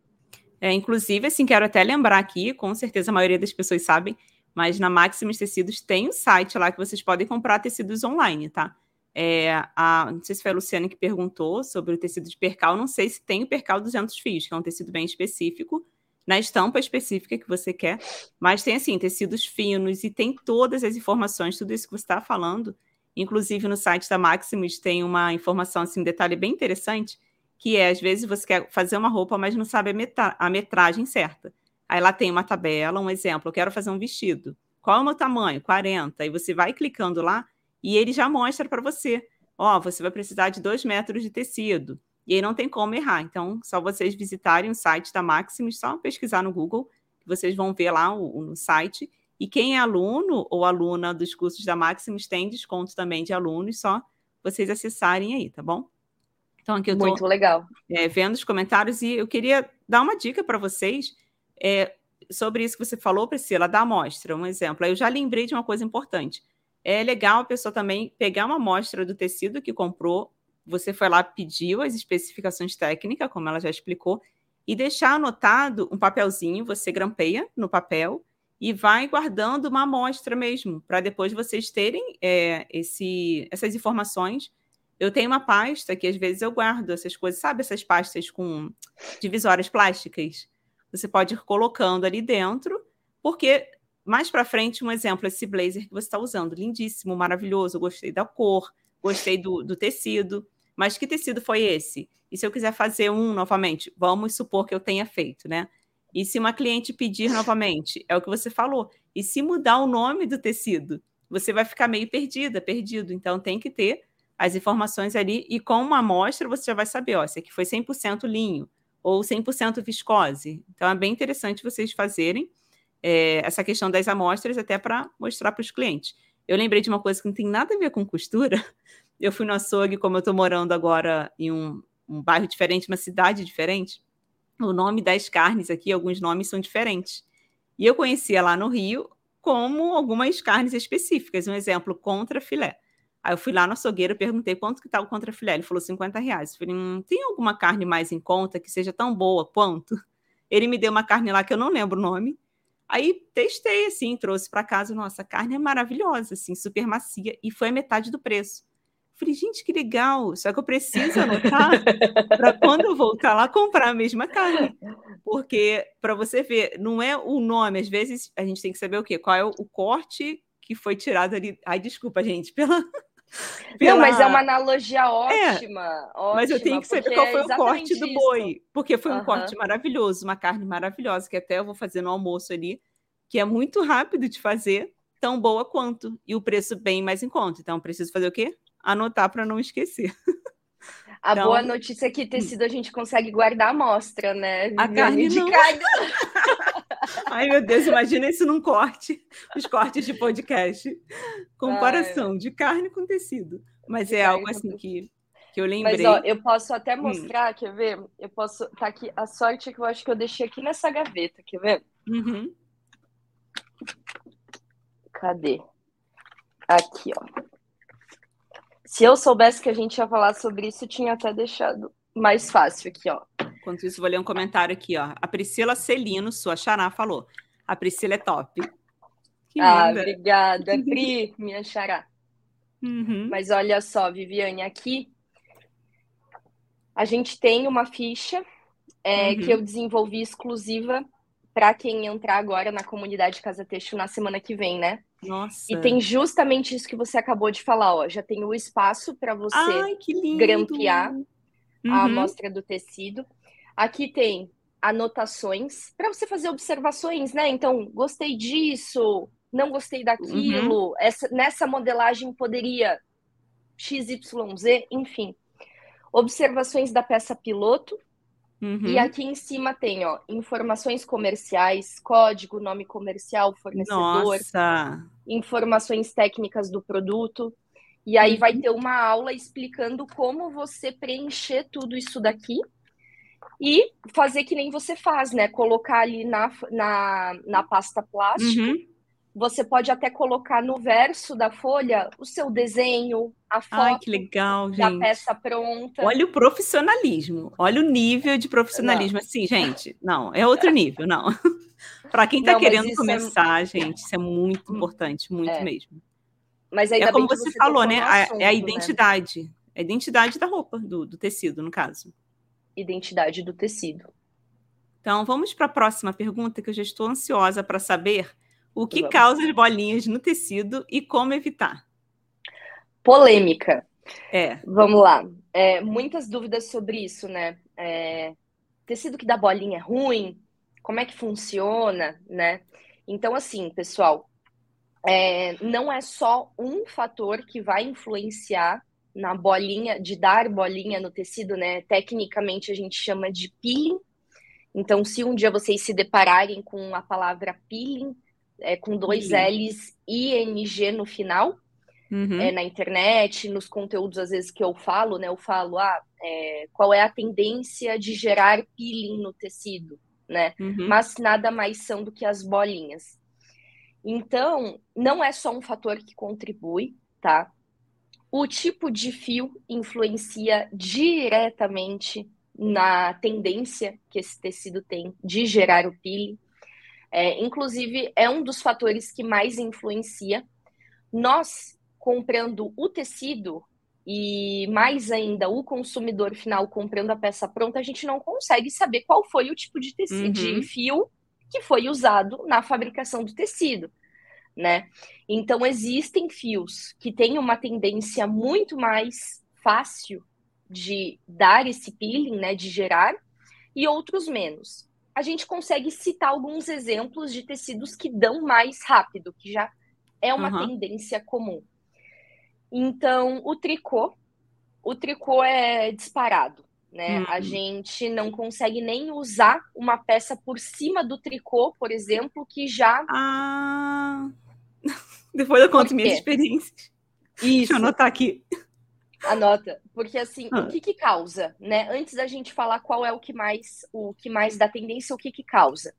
É, inclusive, assim, quero até lembrar aqui, com certeza a maioria das pessoas sabem, mas na Maximus Tecidos tem um site lá que vocês podem comprar tecidos online, tá? É, a, não sei se foi a Luciana que perguntou sobre o tecido de percal, não sei se tem o percal 200 fios, que é um tecido bem específico, na estampa específica que você quer, mas tem assim, tecidos finos e tem todas as informações, tudo isso que você está falando. Inclusive, no site da Maximus tem uma informação, assim, um detalhe bem interessante, que é, às vezes, você quer fazer uma roupa, mas não sabe a, metra a metragem certa. Aí lá tem uma tabela, um exemplo, eu quero fazer um vestido. Qual é o meu tamanho? 40. Aí você vai clicando lá e ele já mostra para você. Ó, você vai precisar de 2 metros de tecido. E aí não tem como errar. Então, só vocês visitarem o site da Maximus, só pesquisar no Google, vocês vão ver lá o, o site. E quem é aluno ou aluna dos cursos da Maximus tem desconto também de alunos, só vocês acessarem aí, tá bom? Então, aqui eu tô Muito legal. É, vendo os comentários e eu queria dar uma dica para vocês é, sobre isso que você falou, Priscila, da amostra, um exemplo. Eu já lembrei de uma coisa importante. É legal a pessoa também pegar uma amostra do tecido que comprou, você foi lá, pediu as especificações técnicas, como ela já explicou, e deixar anotado um papelzinho, você grampeia no papel e vai guardando uma amostra mesmo, para depois vocês terem é, esse, essas informações. Eu tenho uma pasta que às vezes eu guardo essas coisas, sabe essas pastas com divisórias plásticas? Você pode ir colocando ali dentro, porque mais para frente, um exemplo, esse blazer que você está usando, lindíssimo, maravilhoso, gostei da cor, gostei do, do tecido. Mas que tecido foi esse? E se eu quiser fazer um novamente, vamos supor que eu tenha feito, né? E se uma cliente pedir novamente, é o que você falou. E se mudar o nome do tecido, você vai ficar meio perdida, perdido. Então tem que ter as informações ali e com uma amostra você já vai saber, ó, esse aqui foi 100% linho ou 100% viscose. Então é bem interessante vocês fazerem é, essa questão das amostras até para mostrar para os clientes. Eu lembrei de uma coisa que não tem nada a ver com costura, eu fui no açougue, como eu estou morando agora em um, um bairro diferente, uma cidade diferente, o nome das carnes aqui, alguns nomes são diferentes. E eu conhecia lá no Rio como algumas carnes específicas, um exemplo, contra filé. Aí eu fui lá no açougueiro, perguntei quanto que tá o contra filé, ele falou 50 reais. Eu falei, hum, tem alguma carne mais em conta que seja tão boa quanto? Ele me deu uma carne lá que eu não lembro o nome. Aí testei assim, trouxe para casa, nossa, a carne é maravilhosa, assim, super macia e foi a metade do preço. Falei, gente, que legal. Só que eu preciso anotar para quando eu voltar lá comprar a mesma carne. Porque, para você ver, não é o nome. Às vezes a gente tem que saber o quê? Qual é o corte que foi tirado ali. Ai, desculpa, gente, pela. Pela... Não, mas é uma analogia ótima. É, ótima mas eu tenho que saber qual foi é o corte do boi. Porque foi um corte maravilhoso, uma carne maravilhosa, que até eu vou fazer no almoço ali, que é muito rápido de fazer, tão boa quanto. E o preço bem mais em conta. Então, preciso fazer o quê? anotar para não esquecer. A então, boa notícia é que tecido a gente consegue guardar a amostra, né? A carne de não. Ai, meu Deus, imagina isso num corte, os cortes de podcast. Comparação Ai. de carne com tecido. Mas de é algo assim que, que eu lembrei. Mas, ó, eu posso até hum. mostrar, hum. quer ver? Eu posso. Tá aqui. A sorte é que eu acho que eu deixei aqui nessa gaveta, quer ver? Uhum. Cadê? Aqui, ó. Se eu soubesse que a gente ia falar sobre isso, tinha até deixado mais fácil aqui, ó. Enquanto isso, vou ler um comentário aqui, ó. A Priscila Celino, sua xará, falou. A Priscila é top. Que ah, linda. obrigada, Pri, minha xará. Uhum. Mas olha só, Viviane, aqui a gente tem uma ficha é, uhum. que eu desenvolvi exclusiva para quem entrar agora na comunidade Casa Têxtil na semana que vem, né? Nossa. E tem justamente isso que você acabou de falar, ó. Já tem o espaço para você Ai, grampear uhum. a amostra do tecido. Aqui tem anotações para você fazer observações, né? Então, gostei disso, não gostei daquilo, uhum. essa, nessa modelagem poderia XYZ, enfim. Observações da peça piloto, Uhum. E aqui em cima tem, ó, informações comerciais, código, nome comercial, fornecedor, Nossa. informações técnicas do produto. E aí uhum. vai ter uma aula explicando como você preencher tudo isso daqui e fazer que nem você faz, né? Colocar ali na, na, na pasta plástica. Uhum você pode até colocar no verso da folha o seu desenho, a foto Ai, que legal, da gente. peça pronta. Olha o profissionalismo, olha o nível de profissionalismo. Não. Assim, gente, não, é outro nível, não. Para quem está querendo é começar, é... gente, isso é muito hum, importante, muito é. mesmo. Mas é como você, você falou, né? Assunto, é a né? identidade. Né? A identidade da roupa, do, do tecido, no caso. Identidade do tecido. Então, vamos para a próxima pergunta, que eu já estou ansiosa para saber o que causa as bolinhas no tecido e como evitar? polêmica. É. Vamos lá. É, muitas dúvidas sobre isso, né? É, tecido que dá bolinha é ruim? Como é que funciona, né? Então, assim, pessoal, é, não é só um fator que vai influenciar na bolinha, de dar bolinha no tecido, né? Tecnicamente a gente chama de peeling. Então, se um dia vocês se depararem com a palavra peeling, é, com dois peeling. L's e NG no final, uhum. é, na internet, nos conteúdos às vezes que eu falo, né? Eu falo, ah, é, qual é a tendência de gerar peeling no tecido, né? Uhum. Mas nada mais são do que as bolinhas. Então, não é só um fator que contribui, tá? O tipo de fio influencia diretamente na tendência que esse tecido tem de gerar o peeling. É, inclusive, é um dos fatores que mais influencia. Nós, comprando o tecido, e mais ainda o consumidor final comprando a peça pronta, a gente não consegue saber qual foi o tipo de tecido, uhum. de fio que foi usado na fabricação do tecido, né? Então existem fios que têm uma tendência muito mais fácil de dar esse peeling, né, de gerar, e outros menos. A gente consegue citar alguns exemplos de tecidos que dão mais rápido, que já é uma uhum. tendência comum. Então, o tricô, o tricô é disparado, né? Uhum. A gente não consegue nem usar uma peça por cima do tricô, por exemplo, que já. Ah! Depois eu conto minhas experiências. Isso. Deixa eu anotar aqui. Anota, porque assim, ah. o que que causa, né? Antes da gente falar qual é o que mais, o que mais dá tendência, o que que causa?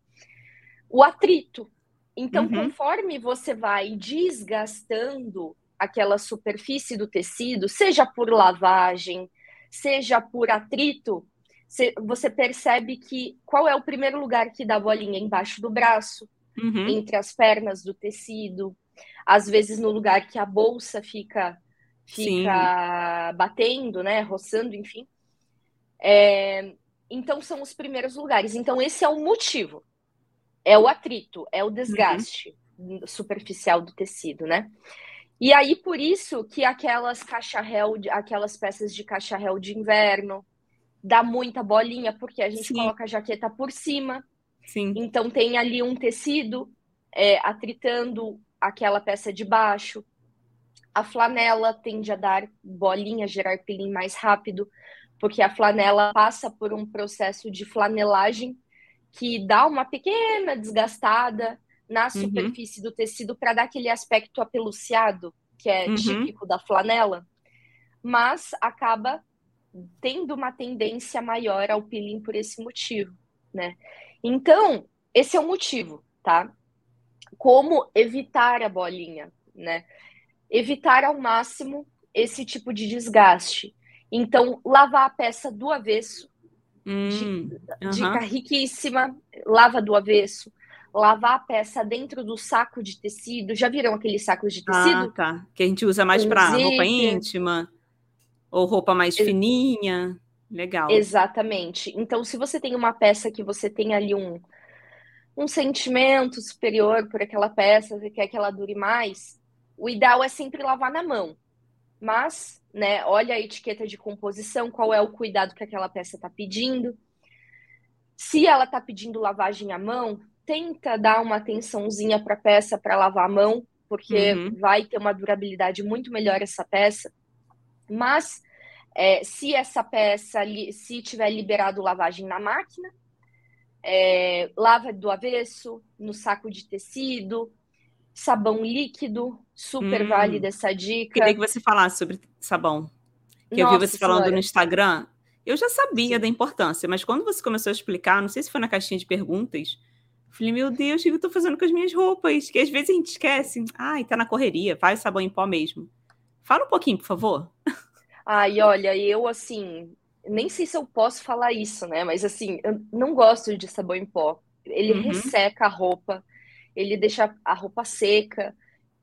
O atrito. Então, uhum. conforme você vai desgastando aquela superfície do tecido, seja por lavagem, seja por atrito, você percebe que qual é o primeiro lugar que dá bolinha? Embaixo do braço, uhum. entre as pernas do tecido, às vezes no lugar que a bolsa fica fica Sim. batendo, né, roçando, enfim. É, então são os primeiros lugares. Então esse é o motivo. É o atrito, é o desgaste uhum. superficial do tecido, né? E aí, por isso que aquelas caixa-réu, aquelas peças de caixa-réu de inverno, dá muita bolinha, porque a gente Sim. coloca a jaqueta por cima. Sim. Então tem ali um tecido é, atritando aquela peça de baixo. A flanela tende a dar bolinha, gerar peeling mais rápido, porque a flanela passa por um processo de flanelagem que dá uma pequena desgastada, na uhum. superfície do tecido para dar aquele aspecto apeluciado, que é uhum. típico da flanela, mas acaba tendo uma tendência maior ao peeling por esse motivo, né? Então, esse é o motivo, tá? Como evitar a bolinha, né? Evitar ao máximo esse tipo de desgaste. Então, lavar a peça do avesso, hum, dica uhum. riquíssima, lava do avesso, lavar a peça dentro do saco de tecido. Já viram aqueles sacos de tecido? Ah, tá. Que a gente usa mais para roupa íntima ou roupa mais fininha. Legal. Exatamente. Então, se você tem uma peça que você tem ali um, um sentimento superior por aquela peça, você quer que ela dure mais, o ideal é sempre lavar na mão. Mas, né, olha a etiqueta de composição, qual é o cuidado que aquela peça está pedindo. Se ela está pedindo lavagem à mão, tenta dar uma atençãozinha para a peça para lavar a mão, porque uhum. vai ter uma durabilidade muito melhor essa peça. Mas é, se essa peça, se tiver liberado lavagem na máquina, é, lava do avesso, no saco de tecido, sabão líquido, super hum. válida essa dica. Queria que você falasse sobre sabão. Que Nossa, eu vi você falando senhora. no Instagram. Eu já sabia Sim. da importância, mas quando você começou a explicar, não sei se foi na caixinha de perguntas, Falei, meu Deus, o que eu tô fazendo com as minhas roupas? Que às vezes a gente esquece. Ai, tá na correria, faz sabão em pó mesmo. Fala um pouquinho, por favor. Ai, olha, eu assim, nem sei se eu posso falar isso, né? Mas assim, eu não gosto de sabão em pó. Ele uhum. resseca a roupa, ele deixa a roupa seca.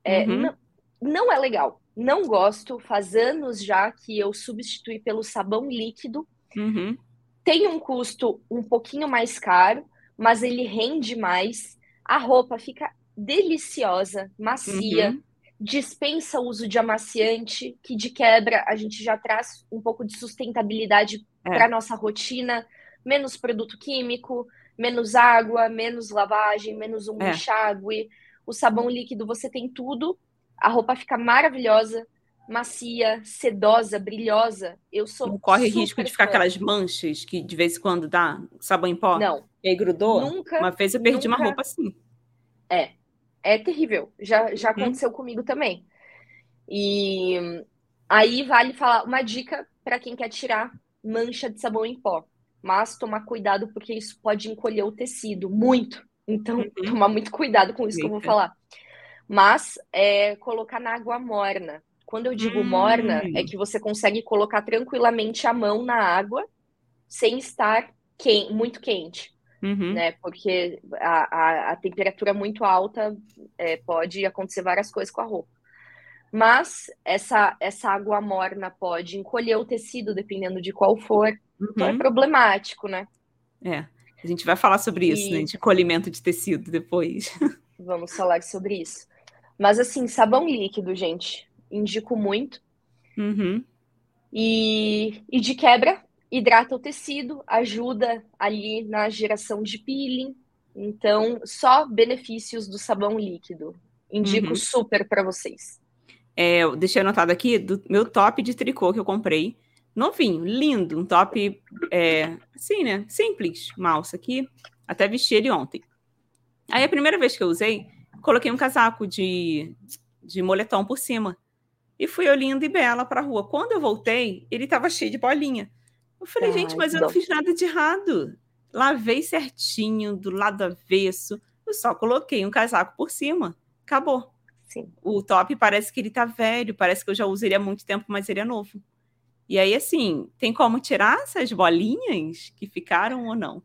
É, uhum. não, não é legal. Não gosto. Faz anos já que eu substituí pelo sabão líquido. Uhum. Tem um custo um pouquinho mais caro, mas ele rende mais. A roupa fica deliciosa, macia, uhum. Dispensa o uso de amaciante, que de quebra a gente já traz um pouco de sustentabilidade é. para nossa rotina, menos produto químico, menos água, menos lavagem, menos um é. enxágue. O sabão líquido você tem tudo, a roupa fica maravilhosa, macia, sedosa, brilhosa. Eu sou Não corre risco de ficar fã. aquelas manchas que de vez em quando dá sabão em pó? Não. E aí grudou? Nunca. Uma vez eu perdi nunca... uma roupa assim. É, é terrível. Já, já uhum. aconteceu comigo também. E aí vale falar uma dica para quem quer tirar mancha de sabão em pó. Mas tomar cuidado porque isso pode encolher o tecido muito. Então, uhum. tomar muito cuidado com isso Eita. que eu vou falar. Mas é colocar na água morna. Quando eu digo morna, é hum. que você consegue colocar tranquilamente a mão na água sem estar quente, muito quente uhum. né? Porque a, a, a, temperatura muito alta é, pode acontecer várias coisas com a roupa. Mas essa, essa água morna pode encolher o tecido, dependendo de qual for. Uhum. Então é uhum. problemático, né? É. A gente vai falar sobre isso, e... né? De colhimento de tecido depois. Vamos falar sobre isso. Mas assim, sabão líquido, gente, indico muito. Uhum. E, e de quebra, hidrata o tecido, ajuda ali na geração de peeling. Então, só benefícios do sabão líquido. Indico uhum. super para vocês. É, eu deixei anotado aqui do meu top de tricô que eu comprei. Novinho, lindo, um top é, assim, né? Simples, malça aqui. Até vesti ele ontem. Aí a primeira vez que eu usei, coloquei um casaco de, de moletom por cima. E fui eu linda e bela para a rua. Quando eu voltei, ele estava cheio de bolinha. Eu falei, Ai, gente, mas eu não fiz nada de errado. Lavei certinho, do lado avesso. Eu só coloquei um casaco por cima. Acabou. Sim. O top parece que ele tá velho, parece que eu já uso ele há muito tempo, mas ele é novo. E aí, assim, tem como tirar essas bolinhas que ficaram ou não?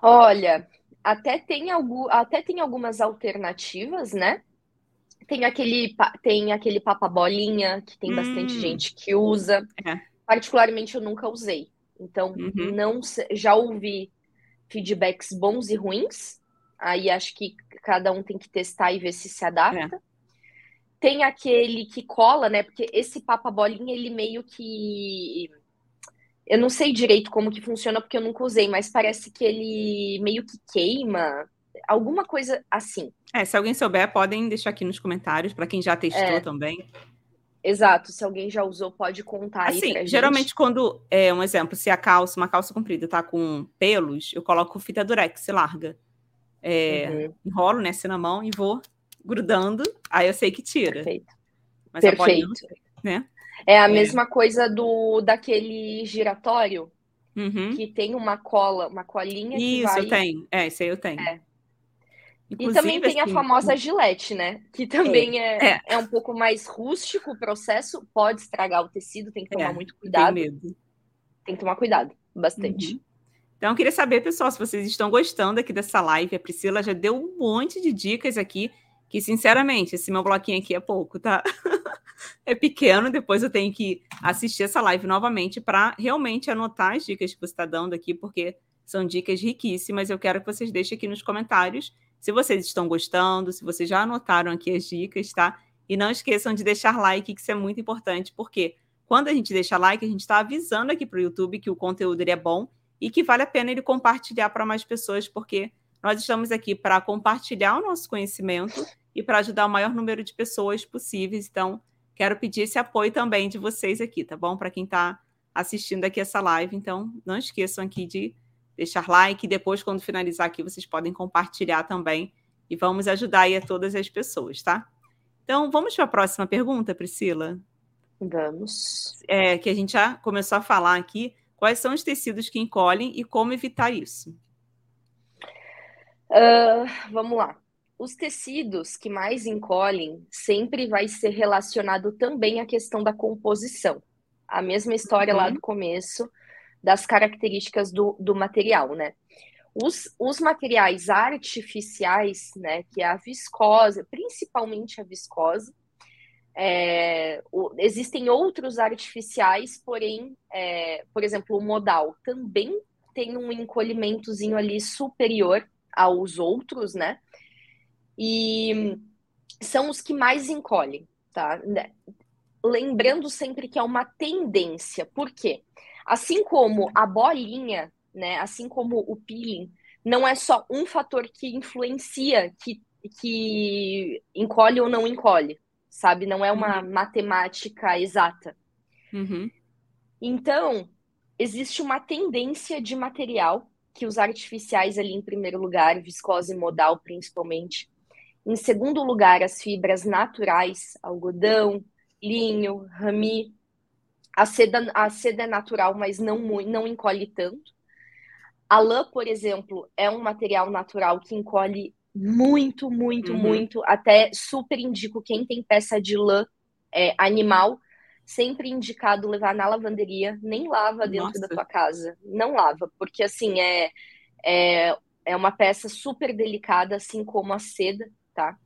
Olha, até tem, algum, até tem algumas alternativas, né? Tem aquele, tem aquele papa bolinha, que tem hum. bastante gente que usa. É. Particularmente, eu nunca usei. Então, uhum. não já ouvi feedbacks bons e ruins. Aí acho que cada um tem que testar e ver se se adapta. É. Tem aquele que cola, né? Porque esse papa bolinha, ele meio que eu não sei direito como que funciona porque eu nunca usei, mas parece que ele meio que queima, alguma coisa assim. É, se alguém souber, podem deixar aqui nos comentários para quem já testou é. também. Exato, se alguém já usou, pode contar assim, aí pra geralmente gente. quando, é, um exemplo, se a calça, uma calça comprida tá com pelos, eu coloco fita durex larga. É, uhum. Enrolo, né, assim na mão e vou grudando, aí eu sei que tira. Perfeito. Mas Perfeito. né? É a é. mesma coisa do daquele giratório, uhum. que tem uma cola, uma colinha Isso, que vai... eu tenho. É, isso aí eu tenho. É. Inclusive, e também tem assim, a famosa gilete, né? Que também é, é, é. um pouco mais rústico o processo, pode estragar o tecido, tem que tomar é, muito cuidado. Tem medo. Tem que tomar cuidado, bastante. Uhum. Então, eu queria saber, pessoal, se vocês estão gostando aqui dessa live. A Priscila já deu um monte de dicas aqui, que, sinceramente, esse meu bloquinho aqui é pouco, tá? é pequeno, depois eu tenho que assistir essa live novamente para realmente anotar as dicas que você está dando aqui, porque são dicas riquíssimas. Eu quero que vocês deixem aqui nos comentários se vocês estão gostando, se vocês já anotaram aqui as dicas, tá? E não esqueçam de deixar like, que isso é muito importante, porque quando a gente deixa like, a gente está avisando aqui para o YouTube que o conteúdo é bom e que vale a pena ele compartilhar para mais pessoas, porque nós estamos aqui para compartilhar o nosso conhecimento e para ajudar o maior número de pessoas possíveis. Então, quero pedir esse apoio também de vocês aqui, tá bom? Para quem está assistindo aqui essa live. Então, não esqueçam aqui de deixar like. E depois, quando finalizar aqui, vocês podem compartilhar também. E vamos ajudar aí a todas as pessoas, tá? Então, vamos para a próxima pergunta, Priscila? Vamos. É, que a gente já começou a falar aqui. Quais são os tecidos que encolhem e como evitar isso? Uh, vamos lá. Os tecidos que mais encolhem sempre vai ser relacionado também à questão da composição. A mesma história uhum. lá do começo, das características do, do material, né? Os, os materiais artificiais, né, que é a viscose, principalmente a viscose, é, o, existem outros artificiais, porém, é, por exemplo, o modal também tem um encolhimentozinho ali superior aos outros, né? E são os que mais encolhem. tá? Lembrando sempre que é uma tendência. Por quê? Assim como a bolinha, né? Assim como o peeling, não é só um fator que influencia, que, que encolhe ou não encolhe, sabe? Não é uma uhum. matemática exata. Uhum. Então, existe uma tendência de material que os artificiais ali em primeiro lugar, viscose modal principalmente. Em segundo lugar, as fibras naturais, algodão, linho, rami. A seda, a seda é natural, mas não, não encolhe tanto. A lã, por exemplo, é um material natural que encolhe muito, muito, uhum. muito. Até super indico quem tem peça de lã é, animal, sempre indicado levar na lavanderia, nem lava dentro Nossa. da tua casa. Não lava, porque assim é, é, é uma peça super delicada, assim como a seda, tá?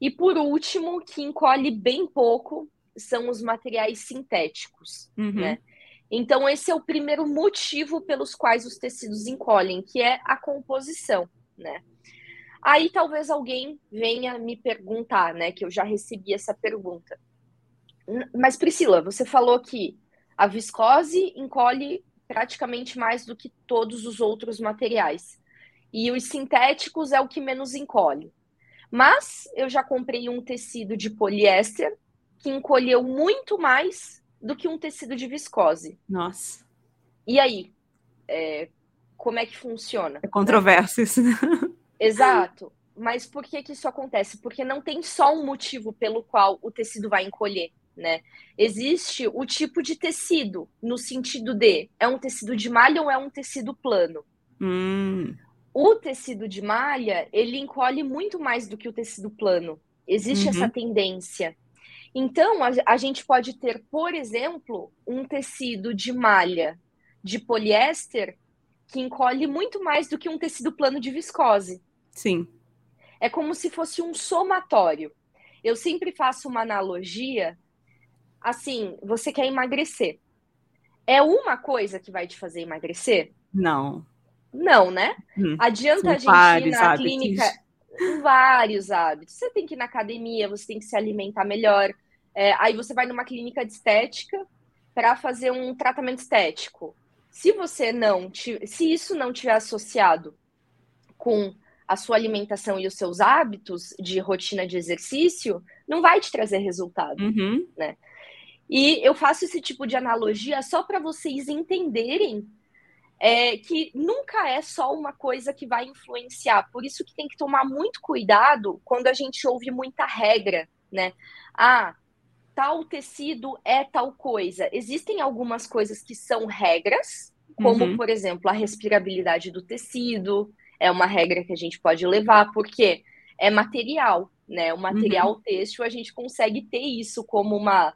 E por último, que encolhe bem pouco, são os materiais sintéticos, uhum. né? Então, esse é o primeiro motivo pelos quais os tecidos encolhem, que é a composição, né? Aí talvez alguém venha me perguntar, né? Que eu já recebi essa pergunta. Mas, Priscila, você falou que a viscose encolhe praticamente mais do que todos os outros materiais. E os sintéticos é o que menos encolhe. Mas eu já comprei um tecido de poliéster que encolheu muito mais do que um tecido de viscose. Nossa. E aí? É, como é que funciona? É controverso isso, né? Exato. Mas por que, que isso acontece? Porque não tem só um motivo pelo qual o tecido vai encolher. Né? Existe o tipo de tecido, no sentido de é um tecido de malha ou é um tecido plano. Hum. O tecido de malha, ele encolhe muito mais do que o tecido plano. Existe uhum. essa tendência. Então, a, a gente pode ter, por exemplo, um tecido de malha de poliéster que encolhe muito mais do que um tecido plano de viscose. Sim. É como se fosse um somatório. Eu sempre faço uma analogia assim, você quer emagrecer. É uma coisa que vai te fazer emagrecer? Não. Não, né? Hum, Adianta a gente ir na clínica vários hábitos. Você tem que ir na academia, você tem que se alimentar melhor. É, aí você vai numa clínica de estética para fazer um tratamento estético. Se você não, se isso não tiver associado com a sua alimentação e os seus hábitos de rotina de exercício, não vai te trazer resultado, uhum. né? E eu faço esse tipo de analogia só para vocês entenderem é, que nunca é só uma coisa que vai influenciar. Por isso que tem que tomar muito cuidado quando a gente ouve muita regra, né? Ah, tal tecido é tal coisa. Existem algumas coisas que são regras, como, uhum. por exemplo, a respirabilidade do tecido, é uma regra que a gente pode levar, porque é material, né? O material uhum. têxtil, a gente consegue ter isso como uma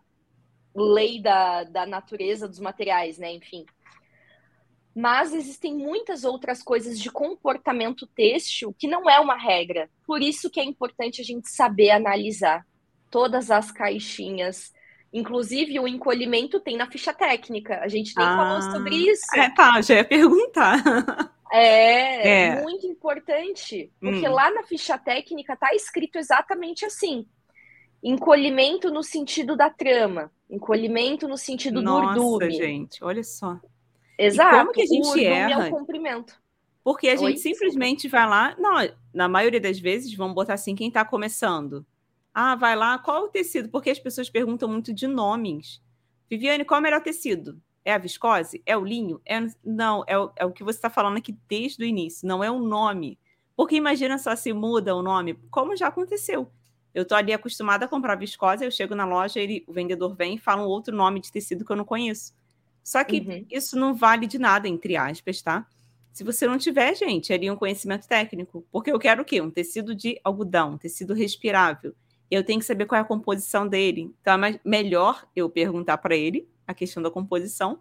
lei da, da natureza dos materiais, né? Enfim. Mas existem muitas outras coisas de comportamento têxtil que não é uma regra. Por isso que é importante a gente saber analisar todas as caixinhas. Inclusive, o encolhimento tem na ficha técnica. A gente nem ah, falou sobre isso. É, tá, já ia perguntar. É, é. muito importante. Porque hum. lá na ficha técnica tá escrito exatamente assim. Encolhimento no sentido da trama. Encolhimento no sentido Nossa, do urdume. gente, olha só. Exato. E como que a gente o erra? É o comprimento. Porque a gente Oi, simplesmente vai lá, não, na maioria das vezes, vamos botar assim, quem está começando. Ah, vai lá, qual o tecido? Porque as pessoas perguntam muito de nomes. Viviane, qual é o melhor tecido? É a viscose? É o linho? É... Não, é o, é o que você está falando aqui desde o início, não é o nome. Porque imagina só se muda o nome, como já aconteceu. Eu estou ali acostumada a comprar viscose, eu chego na loja, ele, o vendedor vem e fala um outro nome de tecido que eu não conheço. Só que uhum. isso não vale de nada, entre aspas, tá? Se você não tiver, gente, ali um conhecimento técnico. Porque eu quero o quê? Um tecido de algodão, um tecido respirável. Eu tenho que saber qual é a composição dele. Então é melhor eu perguntar para ele a questão da composição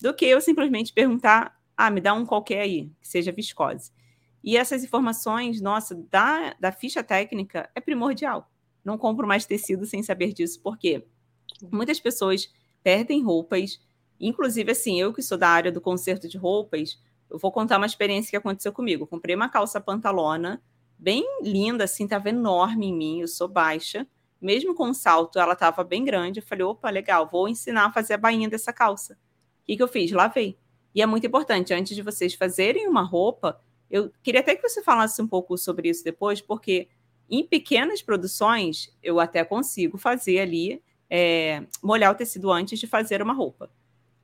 do que eu simplesmente perguntar, ah, me dá um qualquer aí, que seja viscose. E essas informações, nossa, da, da ficha técnica é primordial. Não compro mais tecido sem saber disso, porque muitas pessoas perdem roupas, inclusive assim, eu que sou da área do conserto de roupas, eu vou contar uma experiência que aconteceu comigo. comprei uma calça pantalona, bem linda, assim, tava enorme em mim, eu sou baixa. mesmo com o salto, ela estava bem grande. Eu falei, opa, legal, vou ensinar a fazer a bainha dessa calça. O que, que eu fiz? Lavei. E é muito importante, antes de vocês fazerem uma roupa, eu queria até que você falasse um pouco sobre isso depois, porque em pequenas produções eu até consigo fazer ali, é, molhar o tecido antes de fazer uma roupa.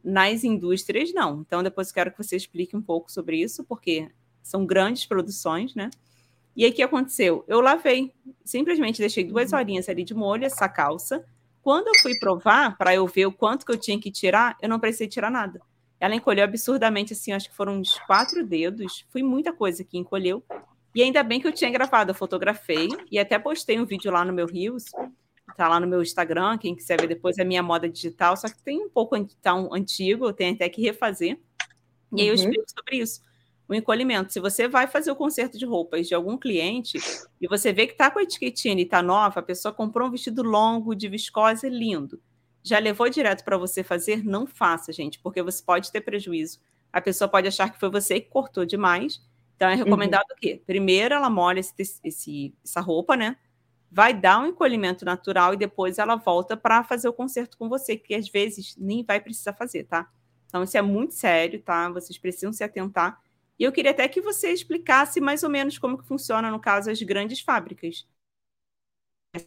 Nas indústrias, não. Então, depois eu quero que você explique um pouco sobre isso, porque são grandes produções, né? E aí o que aconteceu? Eu lavei, simplesmente deixei duas uhum. horinhas ali de molho essa calça. Quando eu fui provar para eu ver o quanto que eu tinha que tirar, eu não precisei tirar nada. Ela encolheu absurdamente, assim, acho que foram uns quatro dedos. Foi muita coisa que encolheu. E ainda bem que eu tinha gravado, eu fotografei e até postei um vídeo lá no meu Rios. Tá lá no meu Instagram, quem quiser ver depois é minha moda digital, só que tem um pouco tão antigo, eu tenho até que refazer. E aí eu uhum. explico sobre isso o encolhimento. Se você vai fazer o conserto de roupas de algum cliente e você vê que está com a etiquetinha e está nova, a pessoa comprou um vestido longo, de viscose, lindo. Já levou direto para você fazer? Não faça, gente, porque você pode ter prejuízo. A pessoa pode achar que foi você que cortou demais. Então é recomendado uhum. o quê? Primeiro ela molha esse, esse, essa roupa, né? Vai dar um encolhimento natural e depois ela volta para fazer o conserto com você, que às vezes nem vai precisar fazer, tá? Então isso é muito sério, tá? Vocês precisam se atentar e eu queria até que você explicasse mais ou menos como que funciona, no caso, as grandes fábricas.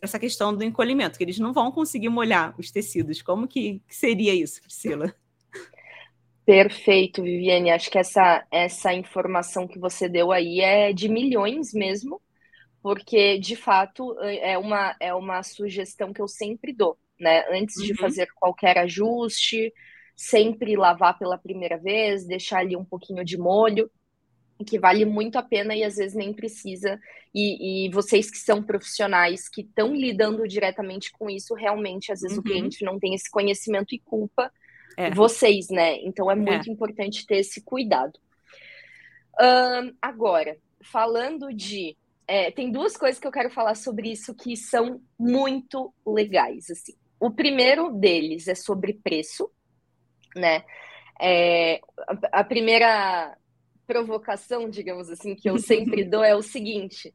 Essa questão do encolhimento, que eles não vão conseguir molhar os tecidos. Como que, que seria isso, Priscila? Perfeito, Viviane. Acho que essa, essa informação que você deu aí é de milhões mesmo, porque de fato é uma, é uma sugestão que eu sempre dou, né? Antes uhum. de fazer qualquer ajuste, sempre lavar pela primeira vez, deixar ali um pouquinho de molho, que vale muito a pena e às vezes nem precisa. E, e vocês que são profissionais que estão lidando diretamente com isso, realmente, às vezes uhum. o cliente não tem esse conhecimento e culpa é. vocês, né? Então é muito é. importante ter esse cuidado. Um, agora, falando de. É, tem duas coisas que eu quero falar sobre isso que são muito legais. Assim. O primeiro deles é sobre preço né? É, a, a primeira provocação, digamos assim, que eu sempre dou é o seguinte: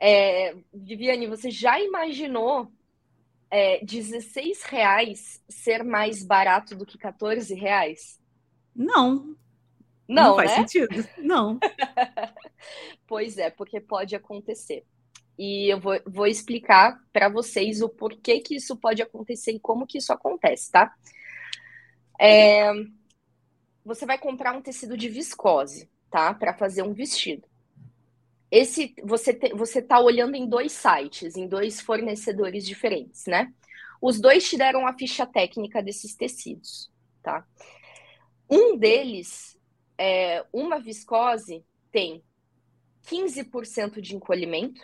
é, Viviane, você já imaginou é, 16 reais ser mais barato do que 14 reais? Não. Não, Não faz né? sentido. Não. pois é, porque pode acontecer. E eu vou, vou explicar para vocês o porquê que isso pode acontecer e como que isso acontece, tá? É, você vai comprar um tecido de viscose, tá? Para fazer um vestido. Esse você te, você tá olhando em dois sites, em dois fornecedores diferentes, né? Os dois te deram a ficha técnica desses tecidos, tá? Um deles, é, uma viscose tem 15% de encolhimento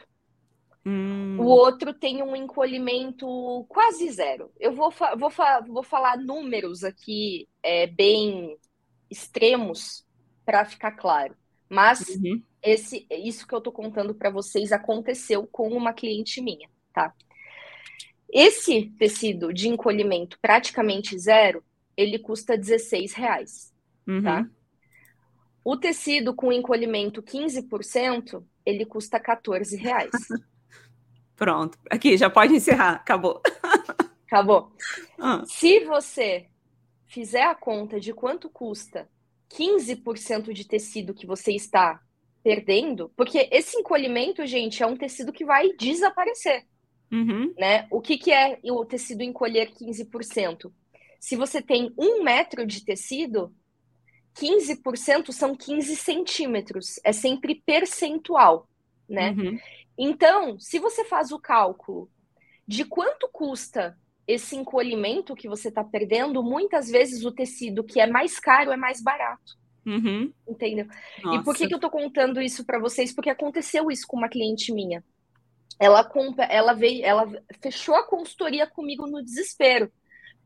Hum. O outro tem um encolhimento quase zero. Eu vou, vou, vou falar números aqui é, bem extremos para ficar claro. Mas uhum. esse, isso que eu estou contando para vocês aconteceu com uma cliente minha, tá? Esse tecido de encolhimento praticamente zero, ele custa 16 reais, uhum. tá? O tecido com encolhimento 15%, ele custa 14 reais. Pronto. Aqui, já pode encerrar. Acabou. Acabou. Ah. Se você fizer a conta de quanto custa 15% de tecido que você está perdendo, porque esse encolhimento, gente, é um tecido que vai desaparecer. Uhum. Né? O que, que é o tecido encolher 15%? Se você tem um metro de tecido, 15% são 15 centímetros. É sempre percentual, né? Uhum. Então, se você faz o cálculo de quanto custa esse encolhimento que você está perdendo, muitas vezes o tecido que é mais caro é mais barato. Uhum. Entendeu? Nossa. E por que, que eu estou contando isso para vocês? Porque aconteceu isso com uma cliente minha. Ela compra, ela veio, ela fechou a consultoria comigo no desespero.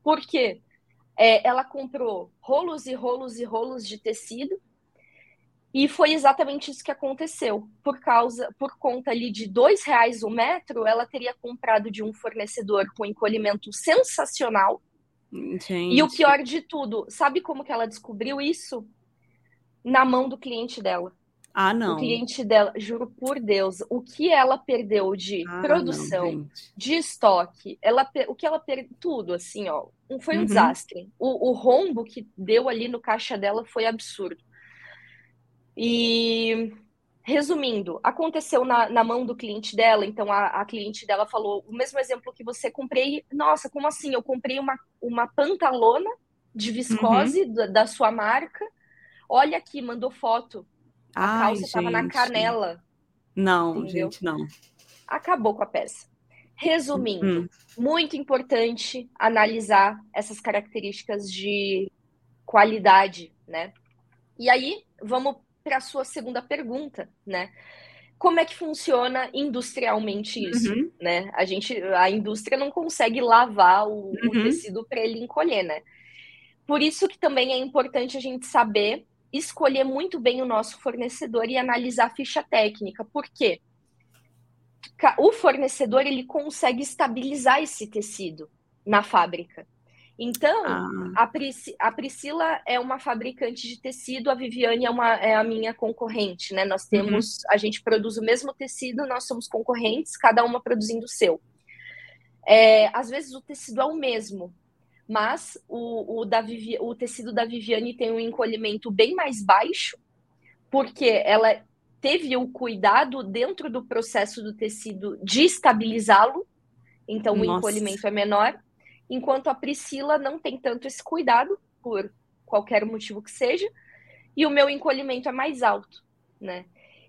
Por quê? É, ela comprou rolos e rolos e rolos de tecido e foi exatamente isso que aconteceu. Por causa, por conta ali de dois reais o metro, ela teria comprado de um fornecedor com encolhimento sensacional. Gente. E o pior de tudo, sabe como que ela descobriu isso? Na mão do cliente dela. Ah, não. O cliente dela, juro por Deus, o que ela perdeu de Ah, produção, não, de estoque, ela, o que ela perdeu, tudo, assim, ó, foi um Uhum. desastre. O, o rombo que deu ali no caixa dela foi absurdo. E, resumindo, aconteceu na, na mão do cliente dela, então a, a cliente dela falou, o mesmo exemplo que você comprei, nossa, como assim? Eu comprei uma, uma pantalona de viscose da, da sua marca, olha aqui, mandou foto, a Ai, calça tava na canela, Não, Entendeu? gente, não. acabou com a peça. Resumindo, Hum. muito importante analisar essas características de qualidade, né? E aí, vamos para a sua segunda pergunta, né? Como é que funciona industrialmente isso, Uhum. né? A gente, a indústria não consegue lavar o, o Uhum. tecido para ele encolher, né? Por isso que também é importante a gente saber escolher muito bem o nosso fornecedor e analisar a ficha técnica. Por quê? O fornecedor ele consegue estabilizar esse tecido na fábrica. Então, Ah, a, Prisci- a Priscila é uma fabricante de tecido, a Viviane é, uma, é a minha concorrente, né? Nós temos, a gente produz o mesmo tecido, nós somos concorrentes, cada uma produzindo o seu. É, às vezes o tecido é o mesmo, mas o, o, da Vivi- o tecido da Viviane tem um encolhimento bem mais baixo, porque ela teve o cuidado dentro do processo do tecido de estabilizá-lo, então o Nossa. encolhimento é menor, enquanto a Priscila não tem tanto esse cuidado, por qualquer motivo que seja, e o meu encolhimento é mais alto, né?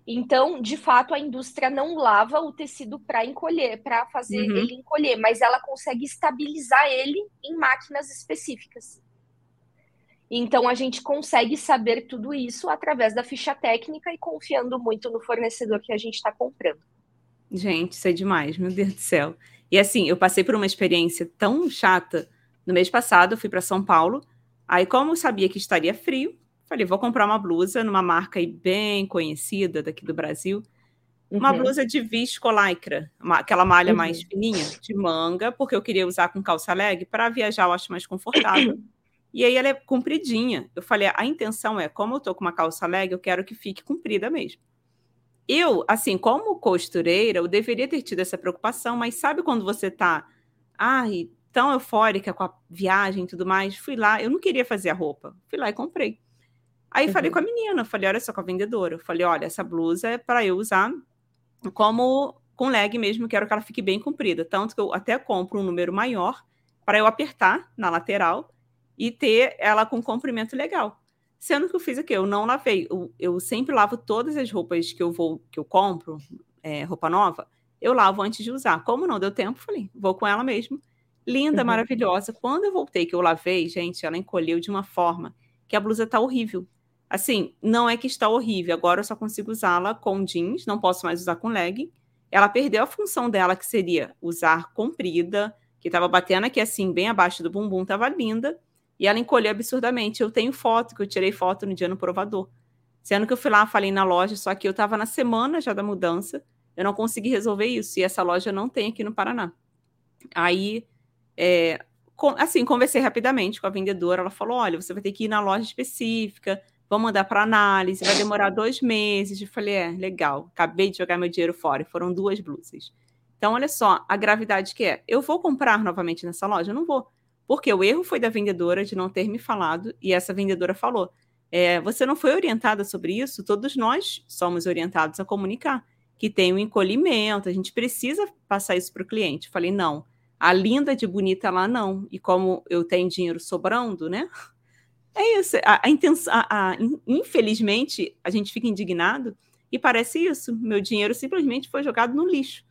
Então, de fato, a indústria não lava o tecido para encolher, para fazer Uhum. ele encolher, mas ela consegue estabilizar ele em máquinas específicas. Então, a gente consegue saber tudo isso através da ficha técnica e confiando muito no fornecedor que a gente está comprando. Gente, isso é demais, meu Deus do céu. E assim, eu passei por uma experiência tão chata. No mês passado, eu fui para São Paulo. Aí, como eu sabia que estaria frio, falei, vou comprar uma blusa numa marca bem conhecida daqui do Brasil. Uma Uhum. blusa de viscolaicra, aquela malha Uhum. mais fininha, de manga, porque eu queria usar com calça leg para viajar, eu acho mais confortável. E aí ela é compridinha. Eu falei, a intenção é, como eu tô com uma calça leg, eu quero que fique comprida mesmo. Eu, assim, como costureira, eu deveria ter tido essa preocupação, mas sabe quando você tá, ai, tão eufórica com a viagem e tudo mais? Fui lá, eu não queria fazer a roupa. Fui lá e comprei. Aí falei Uhum. com a menina, falei, olha só, com a vendedora. Eu falei, olha, essa blusa é para eu usar como com leg mesmo, quero que ela fique bem comprida. Tanto que eu até compro um número maior para eu apertar na lateral e ter ela com comprimento legal. Sendo que eu fiz o quê? Eu não lavei. Eu, eu sempre lavo todas as roupas que eu vou, que eu compro, é, roupa nova, eu lavo antes de usar. Como não deu tempo, falei, vou com ela mesmo. Linda, Uhum. maravilhosa. Quando eu voltei, que eu lavei, gente, ela encolheu de uma forma que a blusa tá horrível. Assim, não é que está horrível. Agora eu só consigo usá-la com jeans, não posso mais usar com leg. Ela perdeu a função dela, que seria usar comprida, que estava batendo aqui assim, bem abaixo do bumbum, estava linda. E ela encolheu absurdamente. Eu tenho foto, que eu tirei foto no dia no provador. Sendo que eu fui lá, falei na loja, só que eu estava na semana já da mudança. Eu não consegui resolver isso. E essa loja não tem aqui no Paraná. Aí, é, com- assim, conversei rapidamente com a vendedora. Ela falou: olha, você vai ter que ir na loja específica, vamos mandar para análise, vai demorar dois meses. Eu falei: é, legal. Acabei de jogar meu dinheiro fora. Foram duas blusas. Então, olha só, a gravidade que é. Eu vou comprar novamente nessa loja? Não vou. Porque o erro foi da vendedora de não ter me falado, e essa vendedora falou: é, você não foi orientada sobre isso? Todos nós somos orientados a comunicar que tem um encolhimento, a gente precisa passar isso para o cliente. Falei: não, a linda de bonita lá não. E como eu tenho dinheiro sobrando, né? É isso. A, a intenção, a- a- in- infelizmente, a gente fica indignado e parece isso. Meu dinheiro simplesmente foi jogado no lixo.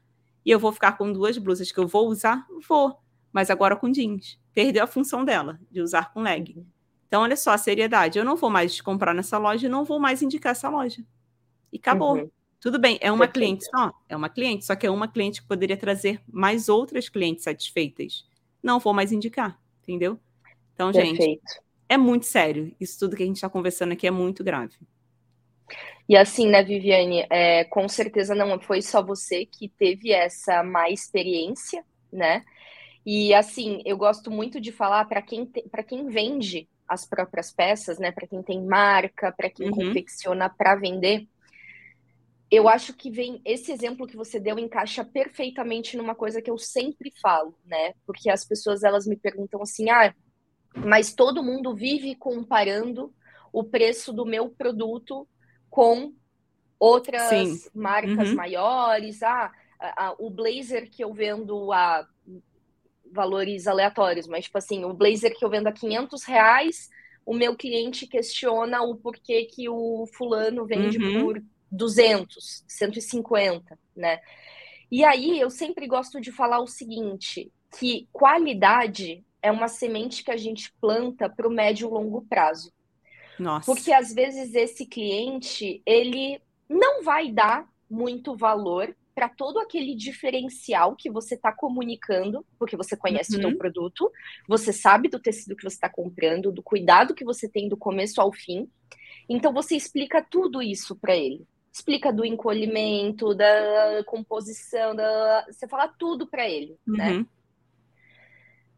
E eu vou ficar com duas blusas que eu vou usar? Vou. Mas agora com jeans. Perdeu a função dela, de usar com leg. Então, olha só a seriedade. Eu não vou mais comprar nessa loja e não vou mais indicar essa loja. E acabou. Uhum. Tudo bem, é uma cliente só? É uma cliente, só que é uma cliente que poderia trazer mais outras clientes satisfeitas. Não vou mais indicar, entendeu? Então, gente, Perfeito. É muito sério. Isso tudo que a gente está conversando aqui é muito grave. E assim, né, Viviane, é, com certeza não foi só você que teve essa má experiência, né? E assim, eu gosto muito de falar para quem quem vende as próprias peças, né? Para quem tem marca, para quem Uhum. confecciona para vender, eu acho que vem esse exemplo que você deu encaixa perfeitamente numa coisa que eu sempre falo, né? Porque as pessoas elas me perguntam assim: "Ah, mas todo mundo vive comparando o preço do meu produto com outras Sim. marcas uhum. maiores. Ah, a, a, o blazer que eu vendo a valores aleatórios, mas tipo assim, o blazer que eu vendo a 500 reais, o meu cliente questiona o porquê que o fulano vende uhum. por 200, 150, né? E aí eu sempre gosto de falar o seguinte, que qualidade é uma semente que a gente planta para o médio e longo prazo. Nossa. Porque às vezes esse cliente, ele não vai dar muito valor para todo aquele diferencial que você está comunicando, porque você conhece uhum. o seu produto, você sabe do tecido que você está comprando, do cuidado que você tem do começo ao fim. Então você explica tudo isso para ele. Explica do encolhimento, da composição, da... você fala tudo para ele, né? uhum. né?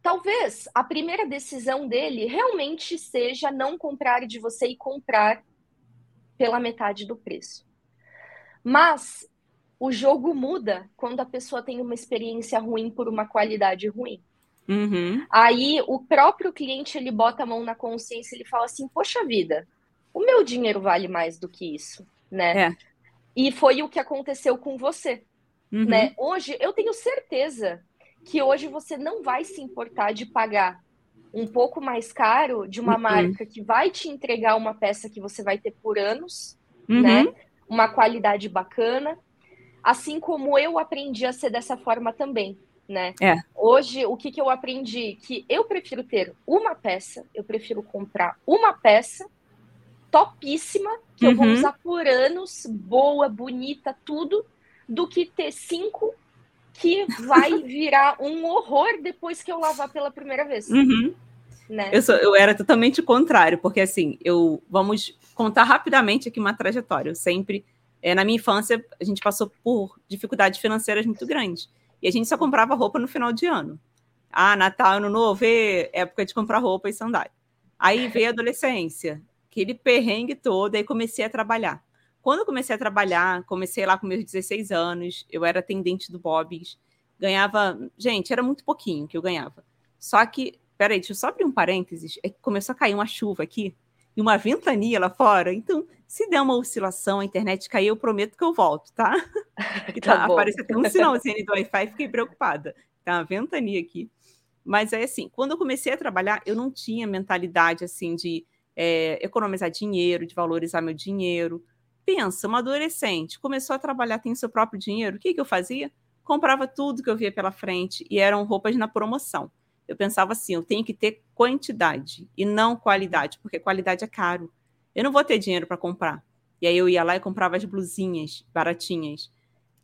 Talvez a primeira decisão dele realmente seja não comprar de você e comprar pela metade do preço. Mas o jogo muda quando a pessoa tem uma experiência ruim por uma qualidade ruim. Uhum. Aí o próprio cliente ele bota a mão na consciência e ele fala assim: Poxa vida, o meu dinheiro vale mais do que isso, né? É. E foi o que aconteceu com você, uhum. né? Hoje eu tenho certeza que hoje você não vai se importar de pagar um pouco mais caro de uma uhum. marca que vai te entregar uma peça que você vai ter por anos, né? Uhum. Uma qualidade bacana Assim como eu aprendi a ser dessa forma também, né? É. Hoje, o que, que eu aprendi? Que eu prefiro ter uma peça, eu prefiro comprar uma peça topíssima, que uhum. eu vou uhum. usar por anos, boa, bonita, tudo, do que ter cinco que vai virar um horror depois que eu lavar pela primeira vez. Uhum. Né? Eu, sou, eu era totalmente contrário, porque assim, eu vamos contar rapidamente aqui uma trajetória. Eu sempre é, na minha infância, a gente passou por dificuldades financeiras muito grandes. E a gente só comprava roupa no final de ano. Ah, Natal, Ano Novo, época de comprar roupa e sandália. Aí veio a adolescência, aquele perrengue todo, aí comecei a trabalhar. Quando eu comecei a trabalhar, comecei lá com meus 16 anos, eu era atendente do Bob's, ganhava. Gente, era muito pouquinho que eu ganhava. Só que, peraí, deixa eu só abrir um parênteses, é que começou a cair uma chuva aqui e uma ventania lá fora, então se der uma oscilação, a internet cair, eu prometo que eu volto, tá? Que tá, tá aparece até um sinalzinho do Wi-Fi, fiquei preocupada. Tá uma ventania aqui. Mas é assim, quando eu comecei a trabalhar, eu não tinha mentalidade assim de é, economizar dinheiro, de valorizar meu dinheiro. Pensa, uma adolescente começou a trabalhar, tem seu próprio dinheiro. O que, que eu fazia? Comprava tudo que eu via pela frente e eram roupas na promoção. Eu pensava assim, eu tenho que ter quantidade e não qualidade, porque qualidade é caro. Eu não vou ter dinheiro para comprar. E aí eu ia lá e comprava as blusinhas baratinhas.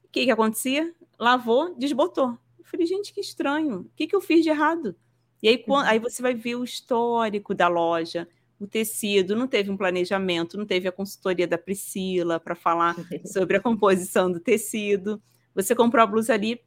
O que, que acontecia? Lavou, desbotou. Eu falei, gente, que estranho. O que, que eu fiz de errado? E aí, quando, aí você vai ver o histórico da loja, o tecido, não teve um planejamento, não teve a consultoria da Priscila para falar sobre a composição do tecido. Você comprou a blusa ali,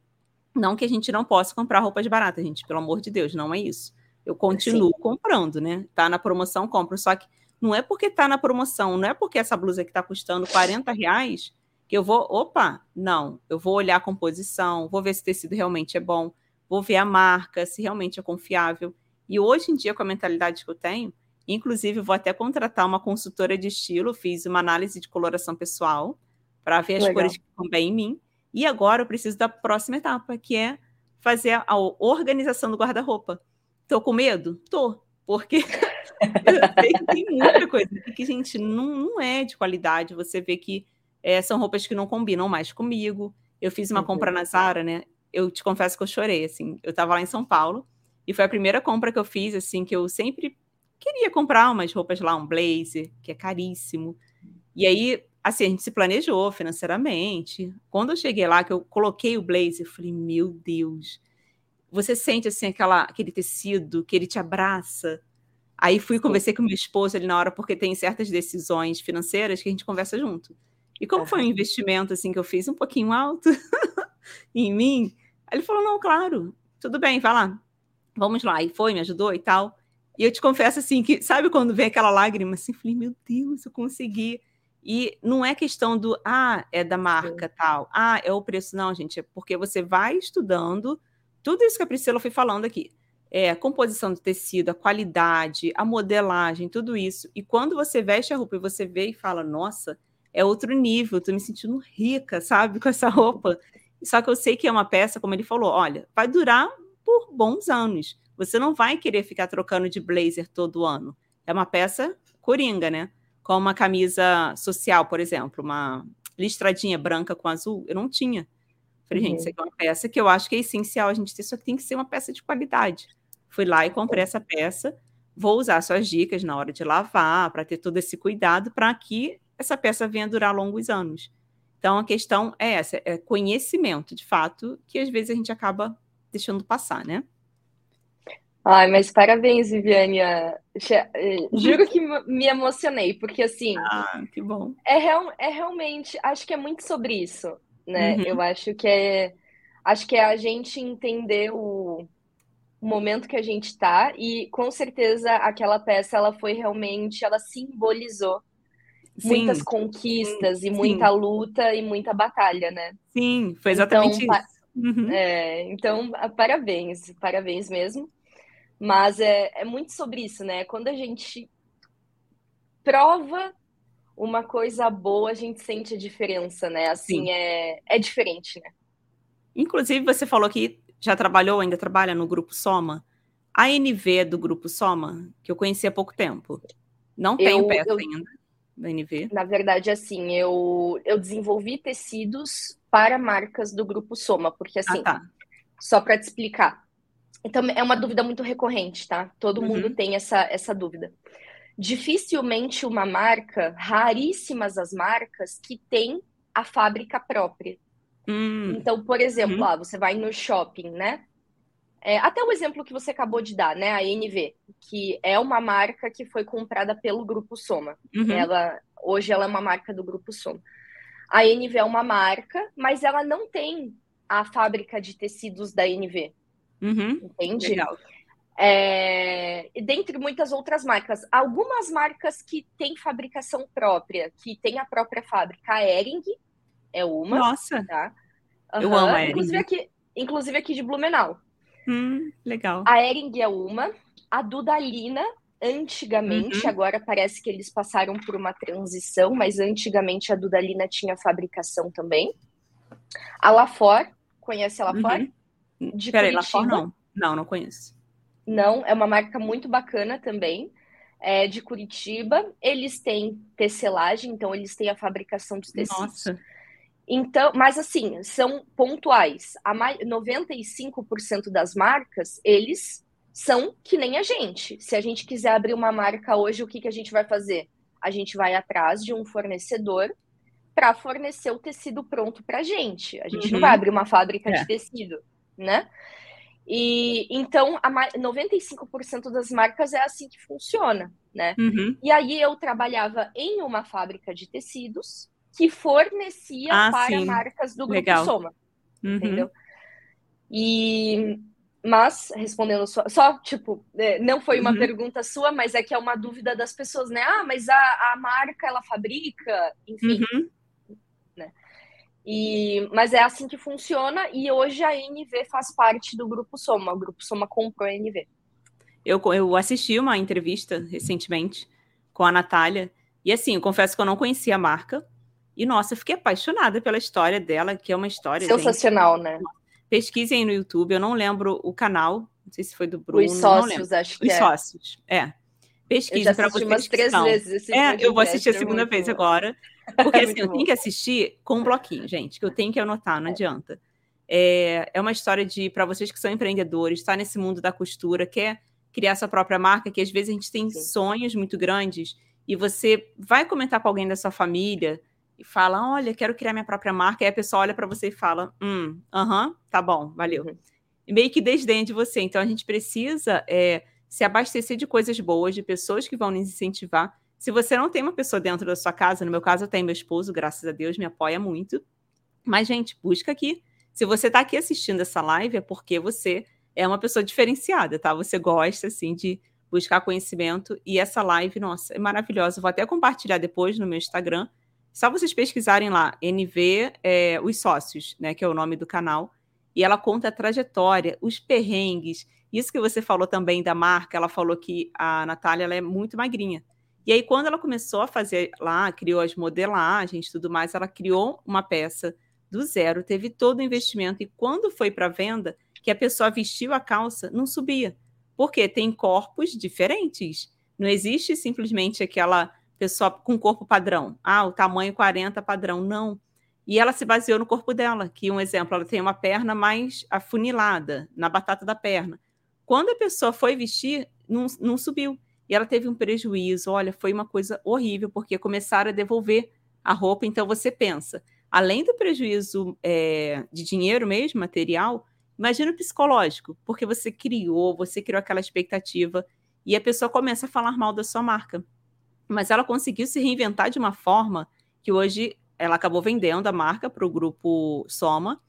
não que a gente não possa comprar roupas baratas, gente, pelo amor de Deus, não é isso. Eu continuo Sim. comprando, né? Tá na promoção, compro. Só que não é porque está na promoção, não é porque essa blusa que está custando 40 reais que eu vou, opa, não, eu vou olhar a composição, vou ver se o tecido realmente é bom, vou ver a marca, se realmente é confiável. E hoje em dia, com a mentalidade que eu tenho, inclusive vou até contratar uma consultora de estilo, fiz uma análise de coloração pessoal para ver as Legal. cores que ficam bem em mim. E agora eu preciso da próxima etapa, que é fazer a organização do guarda-roupa. Tô com medo? Tô, porque tem, muita coisa que, gente, não, não é de qualidade. Você vê que é, são roupas que não combinam mais comigo. Eu fiz uma compra na Zara, né? Eu te confesso que eu chorei, assim. Eu tava lá em São Paulo e foi a primeira compra que eu fiz, assim, que eu sempre queria comprar umas roupas lá, um blazer, que é caríssimo. E aí, assim, a gente se planejou financeiramente. Quando eu cheguei lá, que eu coloquei o blazer, eu falei, meu Deus, você sente, assim, aquela, aquele tecido que ele te abraça, Aí fui conversei com meu esposo ali na hora, porque tem certas decisões financeiras que a gente conversa junto. E como foi um investimento assim que eu fiz um pouquinho alto em mim, ele falou: "Não, claro, tudo bem, vai lá. Vamos lá". E foi, me ajudou e tal. E eu te confesso assim que sabe quando vem aquela lágrima assim, falei: "Meu Deus, eu consegui". E não é questão do, ah, é da marca Sim. tal, ah, é o preço. Não, gente, é porque você vai estudando tudo isso que a Priscila foi falando aqui. É, a composição do tecido, a qualidade, a modelagem, tudo isso. E quando você veste a roupa e você vê e fala, nossa, é outro nível, tô me sentindo rica, sabe, com essa roupa. Só que eu sei que é uma peça, como ele falou, olha, vai durar por bons anos. Você não vai querer ficar trocando de blazer todo ano. É uma peça coringa, né? Com uma camisa social, por exemplo, uma listradinha branca com azul, eu não tinha. Falei, uhum. gente, isso aqui é uma peça que eu acho que é essencial a gente ter, só que tem que ser uma peça de qualidade. Fui lá e comprei essa peça. Vou usar suas dicas na hora de lavar, para ter todo esse cuidado, para que essa peça venha durar longos anos. Então a questão é essa, é conhecimento, de fato, que às vezes a gente acaba deixando passar, né? Ai, mas parabéns, Viviane. Eh, juro que me emocionei, porque assim. Ah, que bom. É, real, é realmente, acho que é muito sobre isso, né? Uhum. Eu acho que é. Acho que é a gente entender o, o momento que a gente está, e com certeza aquela peça ela foi realmente, ela simbolizou Sim. muitas conquistas sim, e muita luta e muita batalha, né? Sim, foi exatamente então, isso. Uhum. É, então, parabéns, parabéns mesmo. Mas é, é muito sobre isso, né? Quando a gente prova uma coisa boa, a gente sente a diferença, né? Assim, é, é diferente, né? Inclusive, você falou que já trabalhou, ainda trabalha no Grupo Soma. A NV do Grupo Soma, que eu conheci há pouco tempo. Não tenho eu, peça eu, ainda da NV. Na verdade, assim, eu, eu desenvolvi tecidos para marcas do Grupo Soma, porque assim, ah, tá. só para te explicar. Então, é uma dúvida muito recorrente, tá? Todo uhum. mundo tem essa, essa dúvida. Dificilmente uma marca, raríssimas as marcas que tem a fábrica própria. Hum. Então, por exemplo, uhum. ah, você vai no shopping, né? É, até o exemplo que você acabou de dar, né? A NV, que é uma marca que foi comprada pelo Grupo Soma. Uhum. Ela, hoje ela é uma marca do Grupo Soma. A NV é uma marca, mas ela não tem a fábrica de tecidos da NV. Uhum. Entende? Legal. É, dentre muitas outras marcas. Algumas marcas que têm fabricação própria, que tem a própria fábrica, a Ering é uma. Nossa! Tá? Uhum. Eu amo a Ering. Inclusive aqui, inclusive aqui de Blumenau. Hum, legal. A Ering é uma. A Dudalina, antigamente, uhum. agora parece que eles passaram por uma transição, mas antigamente a Dudalina tinha fabricação também. A Lafor, conhece a Lafor? Uhum. De Peraí, Lafor não. Não, não conheço. Não, é uma marca muito bacana também. É de Curitiba. Eles têm tecelagem, então eles têm a fabricação dos tecidos. Nossa. Então, mas assim, são pontuais. A 95% das marcas, eles são que nem a gente. Se a gente quiser abrir uma marca hoje, o que, que a gente vai fazer? A gente vai atrás de um fornecedor para fornecer o tecido pronto para a gente. A gente uhum. não vai abrir uma fábrica é. de tecido, né? E então a 95% das marcas é assim que funciona, né? Uhum. E aí eu trabalhava em uma fábrica de tecidos que fornecia ah, para sim. marcas do grupo Legal. Soma, uhum. entendeu? E mas respondendo só, só tipo, é, não foi uma uhum. pergunta sua, mas é que é uma dúvida das pessoas, né? Ah, mas a, a marca ela fabrica, enfim. Uhum. E, mas é assim que funciona, e hoje a NV faz parte do Grupo Soma. O Grupo Soma comprou a NV. Eu, eu assisti uma entrevista recentemente com a Natália, e assim, eu confesso que eu não conhecia a marca, e nossa, eu fiquei apaixonada pela história dela, que é uma história. Sensacional, gente, né? Pesquisem no YouTube, eu não lembro o canal, não sei se foi do Bruno. Os sócios, acho que Os é. sócios, é. Pesquise para vocês. umas três vezes esse É, eu vou assistir a é segunda vez bom. agora. Porque assim, eu tenho que assistir com um bloquinho, gente, que eu tenho que anotar, não adianta. É, é uma história de, para vocês que são empreendedores, está nesse mundo da costura, quer criar sua própria marca, que às vezes a gente tem Sim. sonhos muito grandes e você vai comentar com alguém da sua família e fala: Olha, quero criar minha própria marca. E a pessoa olha para você e fala: Hum, aham, uh -huh, tá bom, valeu. Uhum. E meio que desdém de você. Então a gente precisa é, se abastecer de coisas boas, de pessoas que vão nos incentivar. Se você não tem uma pessoa dentro da sua casa, no meu caso eu tenho meu esposo, graças a Deus, me apoia muito. Mas, gente, busca aqui. Se você está aqui assistindo essa live, é porque você é uma pessoa diferenciada, tá? Você gosta, assim, de buscar conhecimento. E essa live, nossa, é maravilhosa. vou até compartilhar depois no meu Instagram Só vocês pesquisarem lá, NV, é, os sócios, né, que é o nome do canal, e ela conta a trajetória, os perrengues. Isso que você falou também da marca, ela falou que a Natália ela é muito magrinha. E aí, quando ela começou a fazer lá, criou as modelagens tudo mais, ela criou uma peça do zero, teve todo o investimento. E quando foi para venda, que a pessoa vestiu a calça, não subia. Porque tem corpos diferentes. Não existe simplesmente aquela pessoa com corpo padrão. Ah, o tamanho 40 padrão. Não. E ela se baseou no corpo dela, que um exemplo, ela tem uma perna mais afunilada, na batata da perna. Quando a pessoa foi vestir, não, não subiu. E ela teve um prejuízo. Olha, foi uma coisa horrível, porque começaram a devolver a roupa. Então você pensa, além do prejuízo é, de dinheiro mesmo, material, imagina o psicológico, porque você criou, você criou aquela expectativa e a pessoa começa a falar mal da sua marca. Mas ela conseguiu se reinventar de uma forma que hoje ela acabou vendendo a marca para o grupo Soma.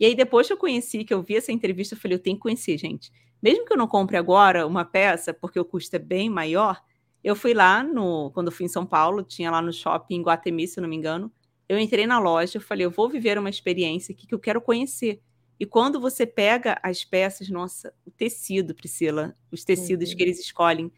E aí, depois que eu conheci, que eu vi essa entrevista, eu falei, eu tenho que conhecer, gente. Mesmo que eu não compre agora uma peça, porque o custo é bem maior, eu fui lá no. Quando eu fui em São Paulo, tinha lá no shopping em Guatemi, se não me engano. Eu entrei na loja, eu falei, eu vou viver uma experiência aqui que eu quero conhecer. E quando você pega as peças, nossa, o tecido, Priscila, os tecidos uhum. que eles escolhem,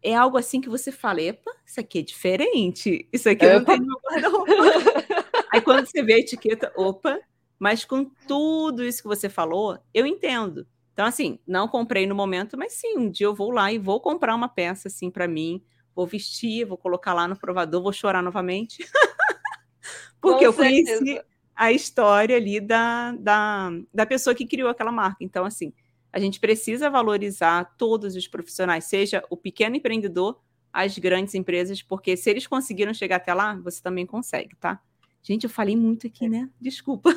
é algo assim que você fala, epa, isso aqui é diferente, isso aqui eu não tenho no guarda-roupa. Aí quando você vê a etiqueta, opa, mas com tudo isso que você falou, eu entendo. Então, assim, não comprei no momento, mas sim, um dia eu vou lá e vou comprar uma peça assim para mim, vou vestir, vou colocar lá no provador, vou chorar novamente. Porque eu conheci a história ali da, da, da pessoa que criou aquela marca. Então, assim, a gente precisa valorizar todos os profissionais, seja o pequeno empreendedor, as grandes empresas, porque se eles conseguiram chegar até lá, você também consegue, tá? Gente, eu falei muito aqui, né? Desculpa.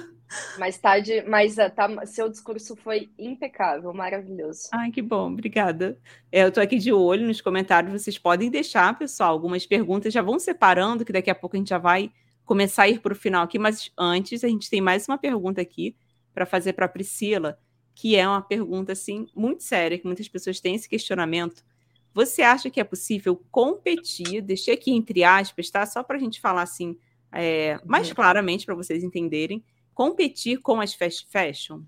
Mas tá de, mas ah, tá, seu discurso foi impecável, maravilhoso. Ai, que bom, obrigada. É, eu tô aqui de olho nos comentários, vocês podem deixar, pessoal, algumas perguntas, já vão separando, que daqui a pouco a gente já vai começar a ir para o final aqui, mas antes a gente tem mais uma pergunta aqui para fazer para a Priscila, que é uma pergunta assim muito séria, que muitas pessoas têm esse questionamento. Você acha que é possível competir? Deixei aqui entre aspas, tá? Só para a gente falar assim é, mais uhum. claramente para vocês entenderem. Competir com as fast fashion?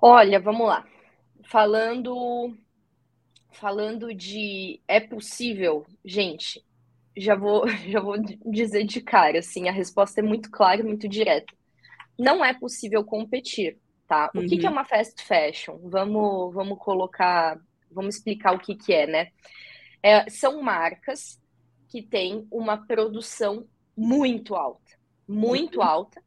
Olha, vamos lá. Falando falando de é possível, gente, já vou, já vou dizer de cara, assim, a resposta é muito clara e muito direta. Não é possível competir, tá? O que, que é uhum. uma fast fashion? Vamos, vamos colocar, vamos explicar o que, que é, né? É, são marcas que têm uma produção muito alta, muito uhum. alta,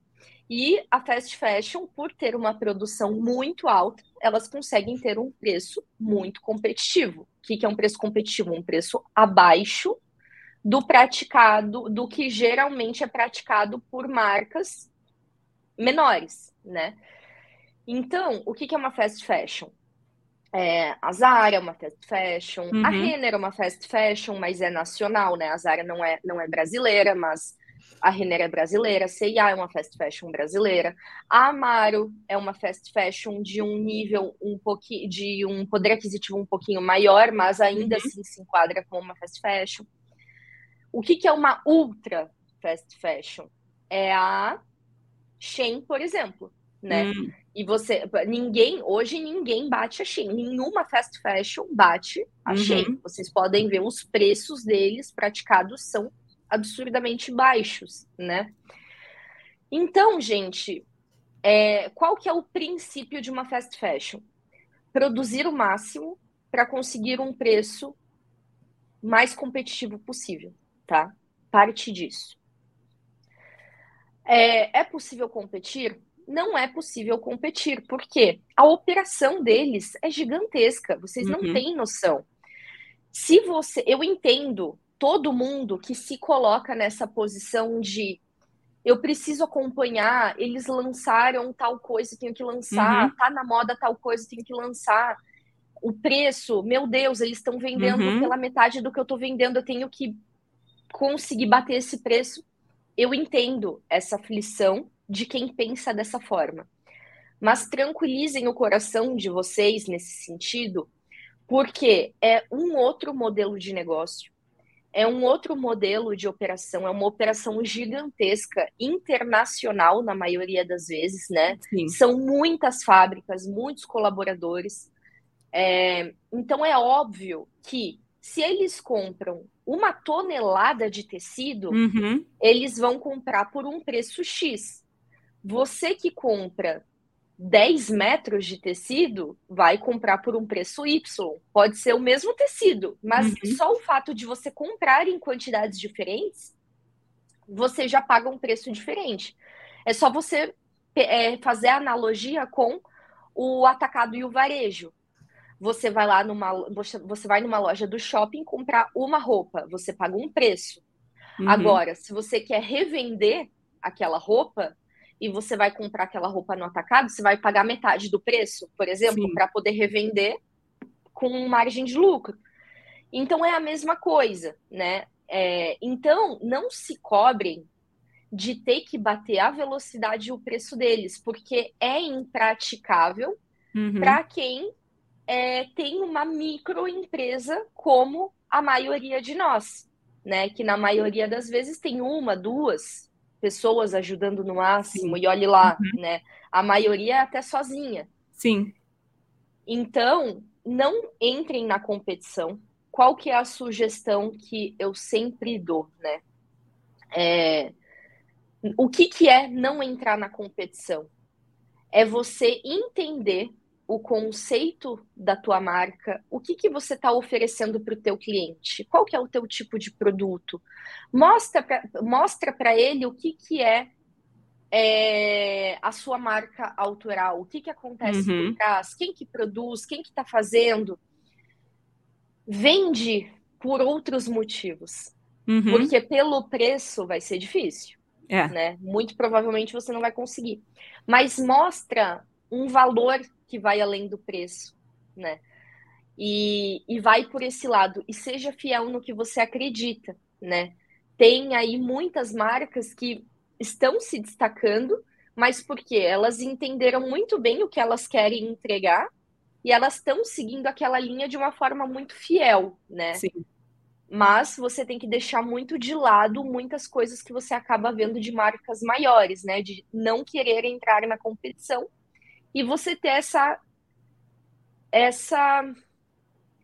e a fast fashion, por ter uma produção muito alta, elas conseguem ter um preço muito competitivo. O que, que é um preço competitivo? Um preço abaixo do praticado, do que geralmente é praticado por marcas menores, né? Então, o que, é uma fast fashion? É, a Zara é uma fast fashion, uhum. a Renner é uma fast fashion, mas é nacional, né? A Zara não é, não é brasileira, mas a Renner é brasileira, a C&A é uma fast fashion brasileira, a Amaro é uma fast fashion de um nível um pouquinho, de um poder aquisitivo um pouquinho maior, mas ainda uhum. assim se enquadra como uma fast fashion. O que, que é uma ultra fast fashion? É a Shein, por exemplo, né? Hum. E você, ninguém, hoje ninguém bate a Shein, nenhuma fast fashion bate a uhum. Shein. Vocês podem ver os preços deles praticados são absurdamente baixos, né? Então, gente, é, qual que é o princípio de uma fast fashion? Produzir o máximo para conseguir um preço mais competitivo possível tá? Parte disso. É, é possível competir? Não é possível competir, porque a operação deles é gigantesca, vocês não uhum. têm noção. Se você. Eu entendo todo mundo que se coloca nessa posição de eu preciso acompanhar, eles lançaram tal coisa, tenho que lançar, uhum. tá na moda tal coisa, tenho que lançar. O preço, meu Deus, eles estão vendendo uhum. pela metade do que eu estou vendendo, eu tenho que conseguir bater esse preço, eu entendo essa aflição de quem pensa dessa forma. Mas tranquilizem o coração de vocês nesse sentido, porque é um outro modelo de negócio. É um outro modelo de operação, é uma operação gigantesca, internacional na maioria das vezes, né? Sim. São muitas fábricas, muitos colaboradores. É, então é óbvio que se eles compram uma tonelada de tecido, uhum. eles vão comprar por um preço X. Você que compra 10 metros de tecido, vai comprar por um preço Y. Pode ser o mesmo tecido, mas uhum. só o fato de você comprar em quantidades diferentes, você já paga um preço diferente. É só você é, fazer a analogia com o atacado e o varejo. Você vai lá numa você vai numa loja do shopping comprar uma roupa, você paga um preço. Uhum. Agora, se você quer revender aquela roupa, e você vai comprar aquela roupa no atacado, você vai pagar metade do preço, por exemplo, para poder revender com margem de lucro. Então é a mesma coisa, né? É, então não se cobrem de ter que bater a velocidade e o preço deles, porque é impraticável uhum. para quem é, tem uma microempresa como a maioria de nós, né? Que na maioria das vezes tem uma, duas, pessoas ajudando no máximo, Sim. e olhe lá, uhum. né? A maioria é até sozinha. Sim. Então, não entrem na competição. Qual que é a sugestão que eu sempre dou, né? É... O que, que é não entrar na competição? É você entender o conceito da tua marca, o que, que você está oferecendo para o teu cliente, qual que é o teu tipo de produto, mostra para mostra ele o que, que é, é, a sua marca autoral, o que, que acontece uhum. por trás, quem que produz, quem que está fazendo. Vende por outros motivos, uhum. porque pelo preço vai ser difícil. É. Né? Muito provavelmente você não vai conseguir. Mas mostra um valor que vai além do preço, né? E, e vai por esse lado. E seja fiel no que você acredita, né? Tem aí muitas marcas que estão se destacando, mas porque elas entenderam muito bem o que elas querem entregar e elas estão seguindo aquela linha de uma forma muito fiel, né? Sim. Mas você tem que deixar muito de lado muitas coisas que você acaba vendo de marcas maiores, né? De não querer entrar na competição e você ter essa essa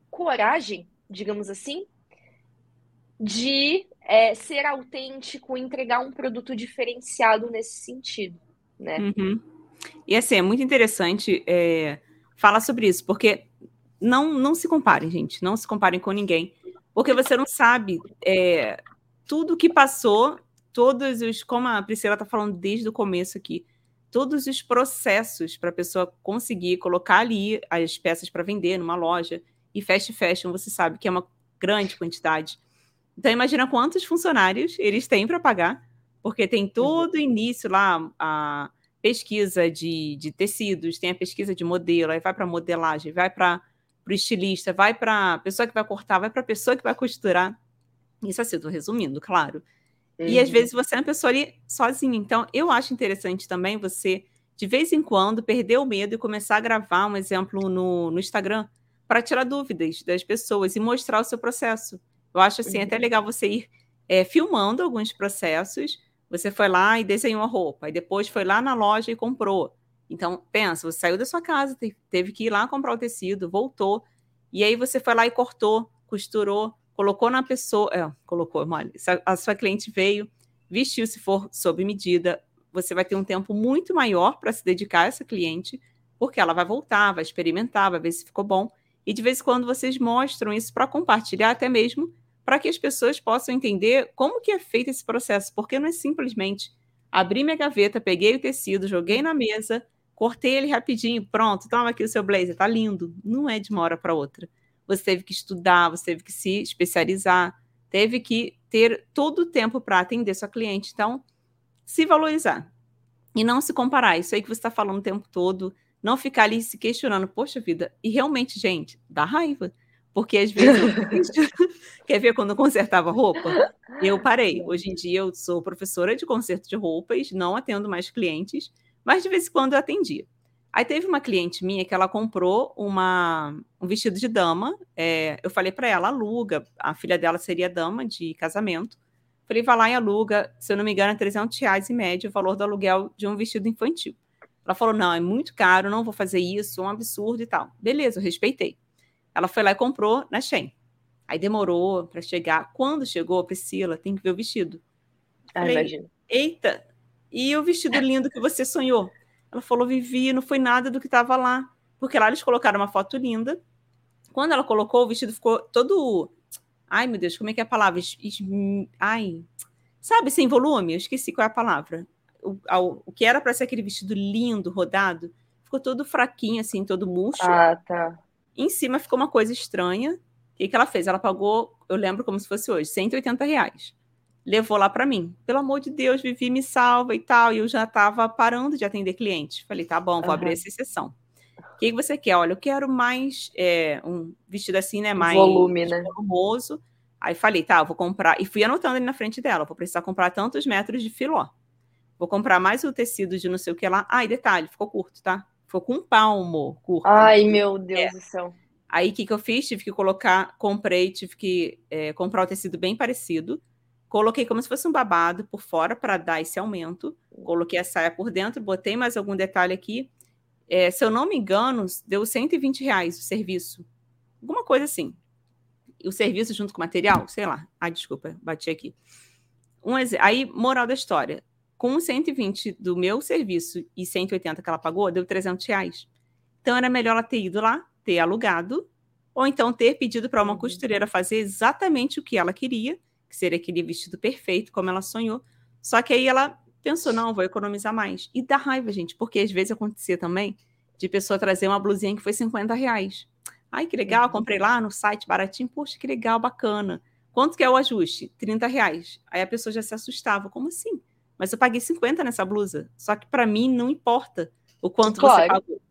coragem, digamos assim, de é, ser autêntico, entregar um produto diferenciado nesse sentido, né? Uhum. E assim, é muito interessante é, falar sobre isso, porque não, não se comparem, gente, não se comparem com ninguém, porque você não sabe é, tudo que passou, todos os, como a Priscila está falando desde o começo aqui, todos os processos para a pessoa conseguir colocar ali as peças para vender numa loja. E fast fashion, você sabe que é uma grande quantidade. Então, imagina quantos funcionários eles têm para pagar, porque tem todo o início lá, a pesquisa de, de tecidos, tem a pesquisa de modelo, aí vai para modelagem, vai para o estilista, vai para a pessoa que vai cortar, vai para a pessoa que vai costurar. Isso assim, estou resumindo, claro. Uhum. E às vezes você é uma pessoa ali sozinha. Então, eu acho interessante também você, de vez em quando, perder o medo e começar a gravar um exemplo no, no Instagram para tirar dúvidas das pessoas e mostrar o seu processo. Eu acho assim, uhum. até legal você ir é, filmando alguns processos. Você foi lá e desenhou a roupa, e depois foi lá na loja e comprou. Então, pensa, você saiu da sua casa, teve que ir lá comprar o tecido, voltou, e aí você foi lá e cortou, costurou, colocou na pessoa, é, colocou, olha, a sua cliente veio, vestiu se for sob medida, você vai ter um tempo muito maior para se dedicar a essa cliente, porque ela vai voltar, vai experimentar, vai ver se ficou bom. E de vez em quando vocês mostram isso para compartilhar até mesmo para que as pessoas possam entender como que é feito esse processo, porque não é simplesmente abrir minha gaveta, peguei o tecido, joguei na mesa, cortei ele rapidinho, pronto, toma aqui o seu blazer, tá lindo. Não é de uma hora para outra você teve que estudar, você teve que se especializar, teve que ter todo o tempo para atender sua cliente. Então, se valorizar e não se comparar. Isso aí que você está falando o tempo todo, não ficar ali se questionando, poxa vida, e realmente, gente, dá raiva. Porque às vezes. Quer ver quando eu consertava roupa? Eu parei. Hoje em dia eu sou professora de conserto de roupas, não atendo mais clientes, mas de vez em quando eu atendia. Aí teve uma cliente minha que ela comprou uma, um vestido de dama. É, eu falei para ela, aluga. A filha dela seria dama de casamento. Falei, vai lá e aluga. Se eu não me engano, é 300 reais em média o valor do aluguel de um vestido infantil. Ela falou, não, é muito caro, não vou fazer isso, é um absurdo e tal. Beleza, eu respeitei. Ela foi lá e comprou na Shein. Aí demorou para chegar. Quando chegou, Priscila, tem que ver o vestido. Ah, Falei, imagino. Eita, e o vestido lindo que você sonhou? Ela falou, Vivi, não foi nada do que estava lá. Porque lá eles colocaram uma foto linda. Quando ela colocou, o vestido ficou todo. Ai, meu Deus, como é que é a palavra? Es... Ai. Sabe, sem volume? Eu esqueci qual é a palavra. O, ao, o que era para ser aquele vestido lindo, rodado, ficou todo fraquinho, assim, todo murcho. Ah, tá. Em cima ficou uma coisa estranha. O que, que ela fez? Ela pagou, eu lembro como se fosse hoje, 180 reais levou lá para mim. Pelo amor de Deus, Vivi, me salva e tal. E eu já estava parando de atender clientes. Falei, tá bom, vou uhum. abrir essa exceção. O que você quer? Olha, eu quero mais é, um vestido assim, né? Mais volume, né? volumoso. Aí falei, tá, vou comprar. E fui anotando ali na frente dela. Vou precisar comprar tantos metros de filó. Vou comprar mais o tecido de não sei o que lá. Ah, e detalhe, ficou curto, tá? Ficou com um palmo curto. Ai, meu Deus é. do céu. Aí o que, que eu fiz? Tive que colocar, comprei, tive que é, comprar o tecido bem parecido Coloquei como se fosse um babado por fora para dar esse aumento. Coloquei a saia por dentro, botei mais algum detalhe aqui. É, se eu não me engano, deu 120 reais o serviço. Alguma coisa assim. O serviço junto com o material, sei lá. Ah, desculpa, bati aqui. Um Aí, moral da história. Com 120 do meu serviço e 180 que ela pagou, deu 300 reais. Então, era melhor ela ter ido lá, ter alugado, ou então ter pedido para uma uhum. costureira fazer exatamente o que ela queria que seria aquele vestido perfeito, como ela sonhou. Só que aí ela pensou, não, vou economizar mais. E dá raiva, gente, porque às vezes acontecia também de pessoa trazer uma blusinha que foi 50 reais. Ai, que legal, uhum. comprei lá no site baratinho, poxa, que legal, bacana. Quanto que é o ajuste? 30 reais. Aí a pessoa já se assustava, como assim? Mas eu paguei 50 nessa blusa. Só que para mim não importa o quanto claro. você pagou.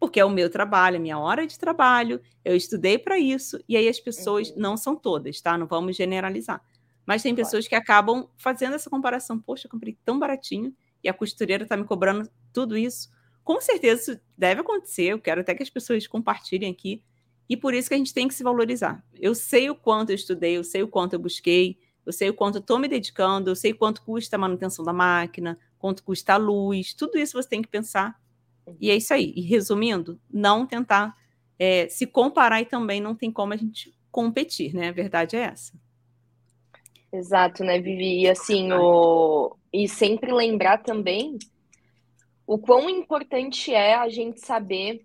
Porque é o meu trabalho, a minha hora de trabalho, eu estudei para isso, e aí as pessoas, uhum. não são todas, tá? Não vamos generalizar. Mas tem pessoas que acabam fazendo essa comparação. Poxa, eu comprei tão baratinho e a costureira está me cobrando tudo isso. Com certeza isso deve acontecer. Eu quero até que as pessoas compartilhem aqui. E por isso que a gente tem que se valorizar. Eu sei o quanto eu estudei, eu sei o quanto eu busquei, eu sei o quanto estou me dedicando, eu sei quanto custa a manutenção da máquina, quanto custa a luz, tudo isso você tem que pensar. E é isso aí. E resumindo, não tentar é, se comparar e também não tem como a gente competir, né? A verdade é essa. Exato, né, Vivi? E assim, o... e sempre lembrar também o quão importante é a gente saber,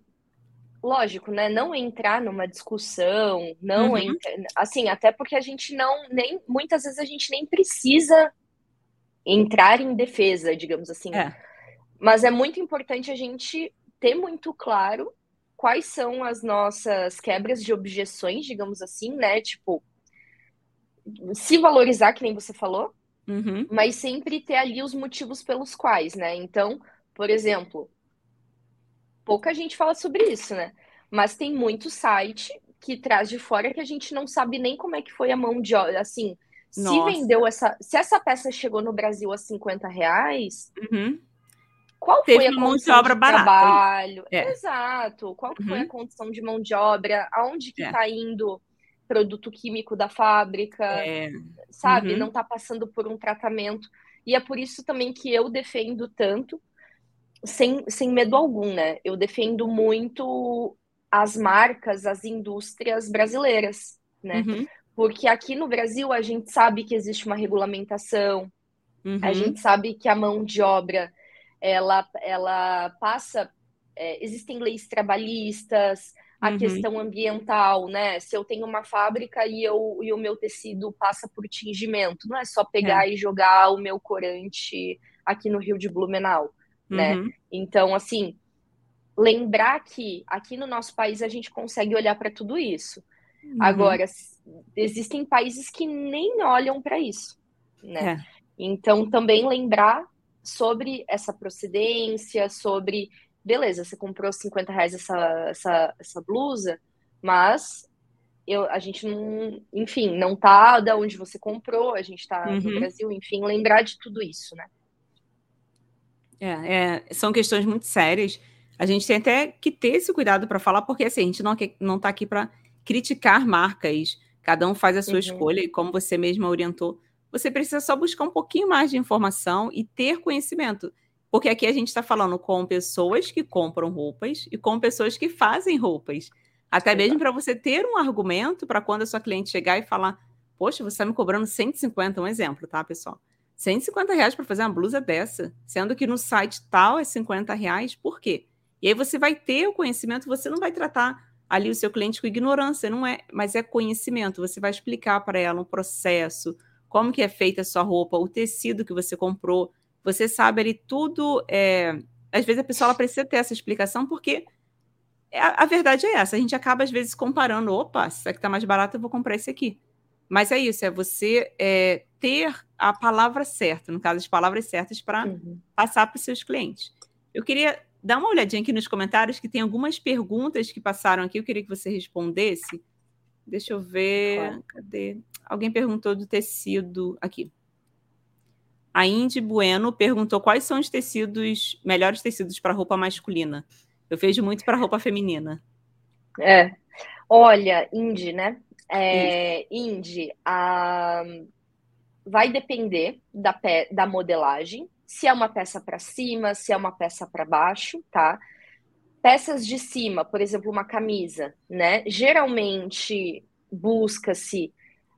lógico, né, não entrar numa discussão, não uhum. entra... assim, até porque a gente não nem muitas vezes a gente nem precisa entrar em defesa, digamos assim. É. Mas é muito importante a gente ter muito claro quais são as nossas quebras de objeções, digamos assim, né? Tipo, se valorizar, que nem você falou, uhum. mas sempre ter ali os motivos pelos quais, né? Então, por exemplo, pouca gente fala sobre isso, né? Mas tem muito site que traz de fora que a gente não sabe nem como é que foi a mão de obra. Assim, Nossa. se vendeu essa. Se essa peça chegou no Brasil a 50 reais. Uhum. Qual Teve foi a mão de obra de barata. trabalho? É. Exato. Qual uhum. foi a condição de mão de obra? Aonde que está é. indo produto químico da fábrica, é. sabe? Uhum. Não está passando por um tratamento. E é por isso também que eu defendo tanto, sem, sem medo algum, né? Eu defendo muito as marcas, as indústrias brasileiras, né? Uhum. Porque aqui no Brasil a gente sabe que existe uma regulamentação, uhum. a gente sabe que a mão de obra ela, ela passa. É, existem leis trabalhistas, a uhum. questão ambiental, né? Se eu tenho uma fábrica e, eu, e o meu tecido passa por tingimento, não é só pegar é. e jogar o meu corante aqui no Rio de Blumenau, né? uhum. né? Então, assim, lembrar que aqui no nosso país a gente consegue olhar para tudo isso. Uhum. Agora, existem países que nem olham para isso, né? É. Então, também lembrar sobre essa procedência, sobre beleza, você comprou 50 reais essa, essa, essa blusa, mas eu, a gente não, enfim, não tá da onde você comprou, a gente tá uhum. no Brasil, enfim, lembrar de tudo isso, né? É, é, são questões muito sérias. a gente tem até que ter esse cuidado para falar, porque assim, a gente não, não tá aqui para criticar marcas, cada um faz a sua uhum. escolha, e como você mesma orientou, você precisa só buscar um pouquinho mais de informação e ter conhecimento. Porque aqui a gente está falando com pessoas que compram roupas e com pessoas que fazem roupas. Até mesmo para você ter um argumento para quando a sua cliente chegar e falar: Poxa, você está me cobrando 150, um exemplo, tá, pessoal? 150 reais para fazer uma blusa dessa, sendo que no site tal é 50 reais, por quê? E aí você vai ter o conhecimento, você não vai tratar ali o seu cliente com ignorância, não é, mas é conhecimento. Você vai explicar para ela um processo, como que é feita a sua roupa, o tecido que você comprou. Você sabe ali tudo. É... Às vezes a pessoa ela precisa ter essa explicação, porque a, a, verdade é essa. A gente acaba, às vezes, comparando. Opa, se isso aqui está mais barato, eu vou comprar esse aqui. Mas é isso, é você é, ter a palavra certa, no caso, as palavras certas para uhum. passar para os seus clientes. Eu queria dar uma olhadinha aqui nos comentários, que tem algumas perguntas que passaram aqui, eu queria que você respondesse. Deixa eu ver. Claro. Cadê? Alguém perguntou do tecido aqui. A Indy Bueno perguntou quais são os tecidos, melhores tecidos para roupa masculina. Eu vejo muito para roupa feminina. É. Olha, Indy, né? É, Indy, a... vai depender da, pe... da modelagem, se é uma peça para cima, se é uma peça para baixo, tá? Peças de cima, por exemplo, uma camisa, né? Geralmente busca-se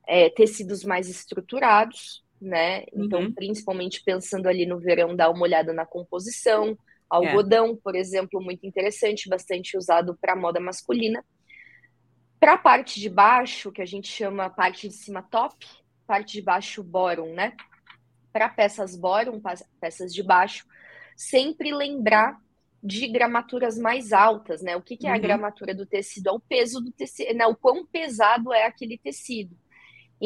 é, tecidos mais estruturados, né? Então, uhum. principalmente pensando ali no verão, dá uma olhada na composição. Algodão, é. por exemplo, muito interessante, bastante usado para moda masculina. Para a parte de baixo, que a gente chama parte de cima top, parte de baixo bottom, né? Para peças bottom, peças de baixo, sempre lembrar de gramaturas mais altas, né? O que, que é uhum. a gramatura do tecido? É o peso do tecido, né? O quão pesado é aquele tecido.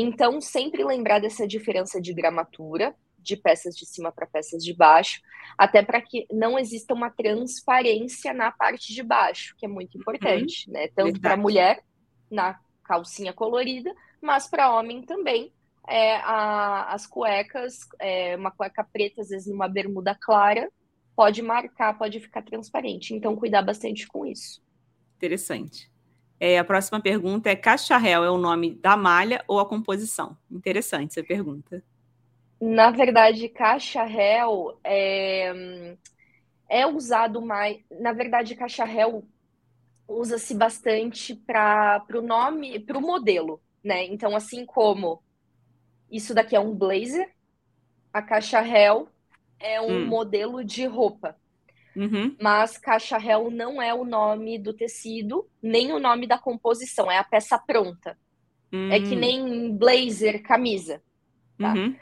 Então, sempre lembrar dessa diferença de gramatura, de peças de cima para peças de baixo, até para que não exista uma transparência na parte de baixo, que é muito importante, uhum. né? Tanto para mulher, na calcinha colorida, mas para homem também. É, a, as cuecas, é, uma cueca preta, às vezes numa bermuda clara, pode marcar, pode ficar transparente. Então, cuidar bastante com isso. Interessante. É, a próxima pergunta é: cacharel é o nome da malha ou a composição? Interessante essa pergunta. Na verdade, cacharel é, é usado mais. Na verdade, cacharel usa-se bastante para o nome, para o modelo, né? Então, assim como isso daqui é um blazer, a cacharel é um hum. modelo de roupa. Uhum. Mas cacharel não é o nome do tecido, nem o nome da composição, é a peça pronta. Uhum. É que hum. nem blazer, camisa. Tá? Uhum.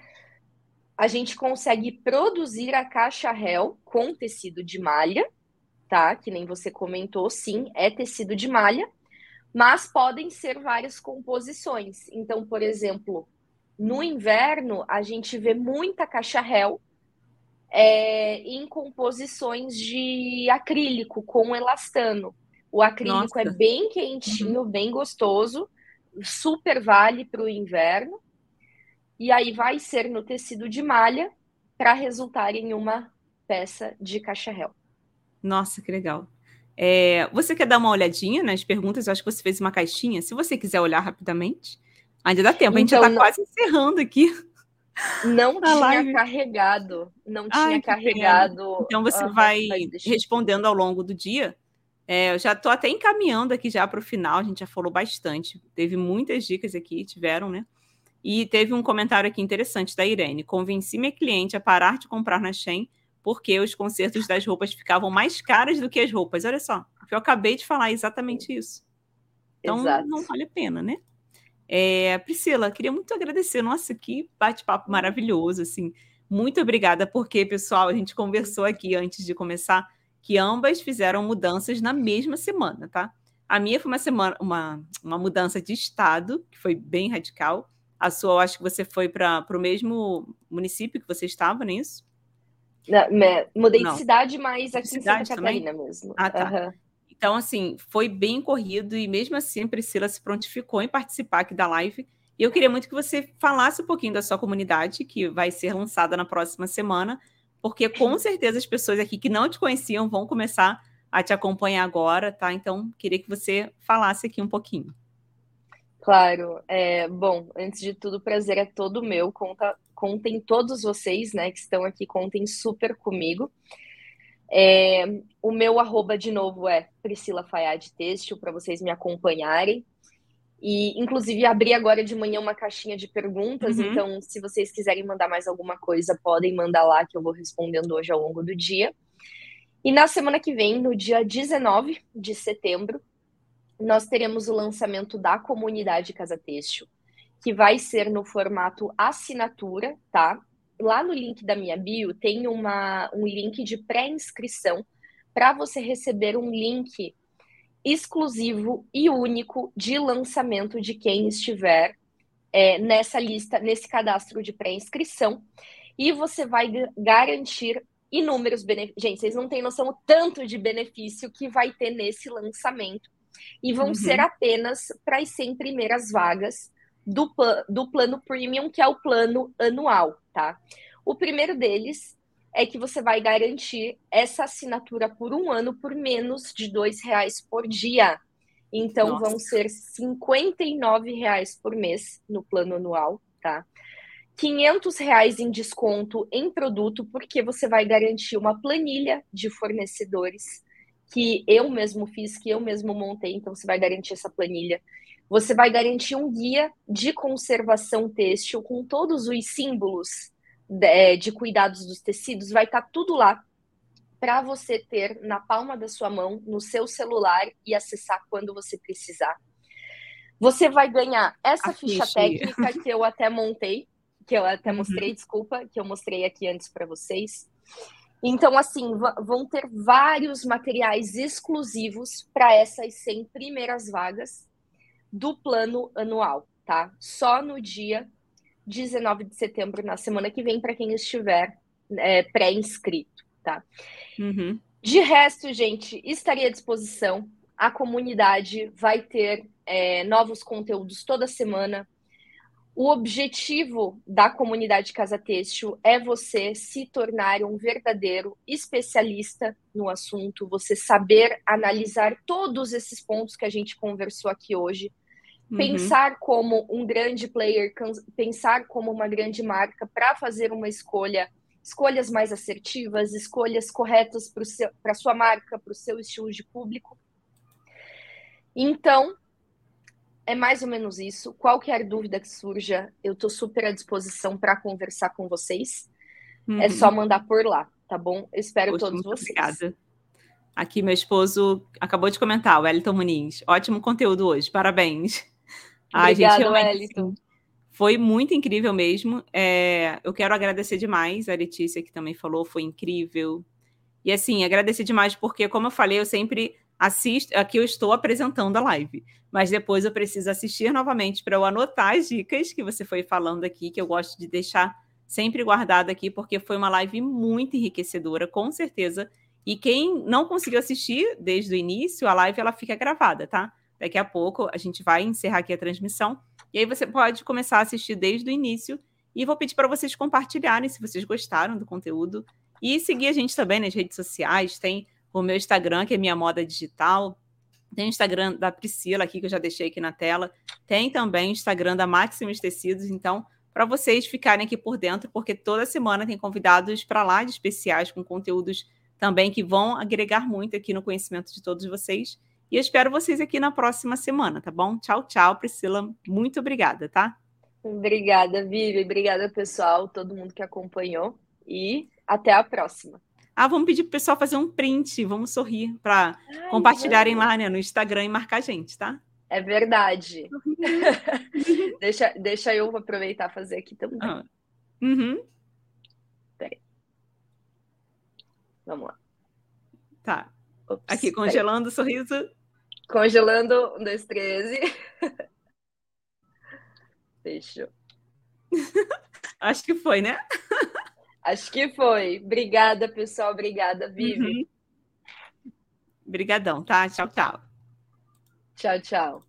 A gente consegue produzir a cacharel com tecido de malha, tá? Que nem você comentou, sim, é tecido de malha, mas podem ser várias composições. Então, por exemplo, no inverno, a gente vê muita cacharel é, em composições de acrílico com elastano. O acrílico é Nossa. é bem quentinho, uhum. bem gostoso, super vale para o inverno. E aí vai ser no tecido de malha para resultar em uma peça de cacharel. Nossa, que legal. É, você quer dar uma olhadinha nas perguntas? Eu acho que você fez uma caixinha. Se você quiser olhar rapidamente, ainda dá tempo. a gente já está então, quase encerrando aqui. Não tinha live. carregado. Não Ai, tinha carregado. Então você vai respondendo ao longo do dia. É, eu já estou até encaminhando aqui já para o final. A gente já falou bastante. Teve muitas dicas aqui, tiveram, né? E teve um comentário aqui interessante da Irene. Convenci minha cliente a parar de comprar na Shein porque os consertos das roupas ficavam mais caras do que as roupas. Olha só, eu acabei de falar exatamente isso. Então Exato. não vale a pena, né? É, Priscila, queria muito agradecer. Nossa, que bate-papo maravilhoso, assim. Muito obrigada, porque, pessoal, a gente conversou aqui antes de começar que ambas fizeram mudanças na mesma semana, tá? A minha foi uma semana, uma, uma mudança de estado, que foi bem radical. A sua, eu acho que você foi para o mesmo município que você estava, não é isso? Não, mudei não. de cidade, mas aqui cidade em Santa Catarina também? mesmo. Ah, tá. Uhum. Então, assim, foi bem corrido e mesmo assim a Priscila se prontificou em participar aqui da live. E eu queria muito que você falasse um pouquinho da sua comunidade, que vai ser lançada na próxima semana, porque com certeza as pessoas aqui que não te conheciam vão começar a te acompanhar agora, tá? Então, queria que você falasse aqui um pouquinho. Claro. É, bom, antes de tudo, o prazer é todo meu. Conta, contem todos vocês, né, que estão aqui, contem super comigo. É, o meu arroba, de novo, é Priscila Fayad Têxtil, para vocês me acompanharem. E, inclusive, abri agora de manhã uma caixinha de perguntas, uhum. então, se vocês quiserem mandar mais alguma coisa, podem mandar lá, que eu vou respondendo hoje ao longo do dia. E na semana que vem, no dia 19 de setembro, nós teremos o lançamento da comunidade Casa Têxtil, que vai ser no formato assinatura, tá? Lá no link da minha bio tem uma, um link de pré-inscrição para você receber um link exclusivo e único de lançamento de quem estiver é, nessa lista, nesse cadastro de pré-inscrição. E você vai garantir inúmeros benefícios. Gente, vocês não têm noção o tanto de benefício que vai ter nesse lançamento. E vão uhum. ser apenas para as 100 primeiras vagas do, do plano premium, que é o plano anual, tá? O primeiro deles é que você vai garantir essa assinatura por um ano por menos de dois reais por dia. Então Nossa. vão ser 59 reais por mês no plano anual, tá? 500 reais em desconto em produto, porque você vai garantir uma planilha de fornecedores que eu mesmo fiz, que eu mesmo montei, então você vai garantir essa planilha. Você vai garantir um guia de conservação têxtil com todos os símbolos de, é, de cuidados dos tecidos, vai estar tá tudo lá para você ter na palma da sua mão, no seu celular e acessar quando você precisar. Você vai ganhar essa ficha, ficha técnica que eu até montei, que eu até uhum. mostrei, desculpa, que eu mostrei aqui antes para vocês. Então, assim, vão ter vários materiais exclusivos para essas 100 primeiras vagas do plano anual, tá? Só no dia 19 de setembro, na semana que vem, para quem estiver é, pré-inscrito, tá? Uhum. De resto, gente, estaria à disposição. A comunidade vai ter é, novos conteúdos toda semana. O objetivo da comunidade Casa Têxtil é você se tornar um verdadeiro especialista no assunto, você saber analisar todos esses pontos que a gente conversou aqui hoje, uhum. pensar como um grande player, pensar como uma grande marca para fazer uma escolha, escolhas mais assertivas, escolhas corretas para a sua marca, para o seu estilo de público. Então, é mais ou menos isso. Qualquer dúvida que surja, eu estou super à disposição para conversar com vocês. É uhum. É só mandar por lá, tá bom? Eu espero Poxa, todos vocês. Obrigada. Aqui, meu esposo acabou de comentar, o Wellington Muniz. Ótimo conteúdo hoje, parabéns. Ai, Obrigada, gente, Wellington. Foi muito incrível mesmo. É, eu quero agradecer demais a Letícia, que também falou, foi incrível. E assim, agradecer demais, porque, como eu falei, eu sempre assisto, aqui eu estou apresentando a live, mas depois eu preciso assistir novamente para eu anotar as dicas que você foi falando aqui, que eu gosto de deixar sempre guardado aqui, porque foi uma live muito enriquecedora, com certeza. E quem não conseguiu assistir desde o início, a live ela fica gravada, tá? Daqui a pouco a gente vai encerrar aqui a transmissão e aí você pode começar a assistir desde o início e vou pedir para vocês compartilharem se vocês gostaram do conteúdo e seguir a gente também nas redes sociais, tem o meu Instagram, que é minha moda digital. Tem o Instagram da Priscila aqui, que eu já deixei aqui na tela. Tem também o Instagram da Maximus Tecidos. Então, para vocês ficarem aqui por dentro, porque toda semana tem convidados para lá de especiais com conteúdos também que vão agregar muito aqui no conhecimento de todos vocês. E eu espero vocês aqui na próxima semana, tá bom? Tchau, tchau, Priscila. Muito obrigada, tá? Obrigada, Vivi. Obrigada, pessoal, todo mundo que acompanhou. E até a próxima. Ah, vamos pedir para o pessoal fazer um print, vamos sorrir para compartilharem lá né, no Instagram e marcar a gente, tá? É verdade. deixa, deixa eu aproveitar fazer aqui também. Ah. Uhum. Peraí. Vamos lá. Tá. Ops, aqui, congelando o sorriso. Congelando, um, dois, treze. Fechou. Acho que foi, né? Acho que foi. Obrigada, pessoal. Obrigada, Vivi. Uhum. Obrigadão, tá? Tchau, tchau. Tchau, tchau.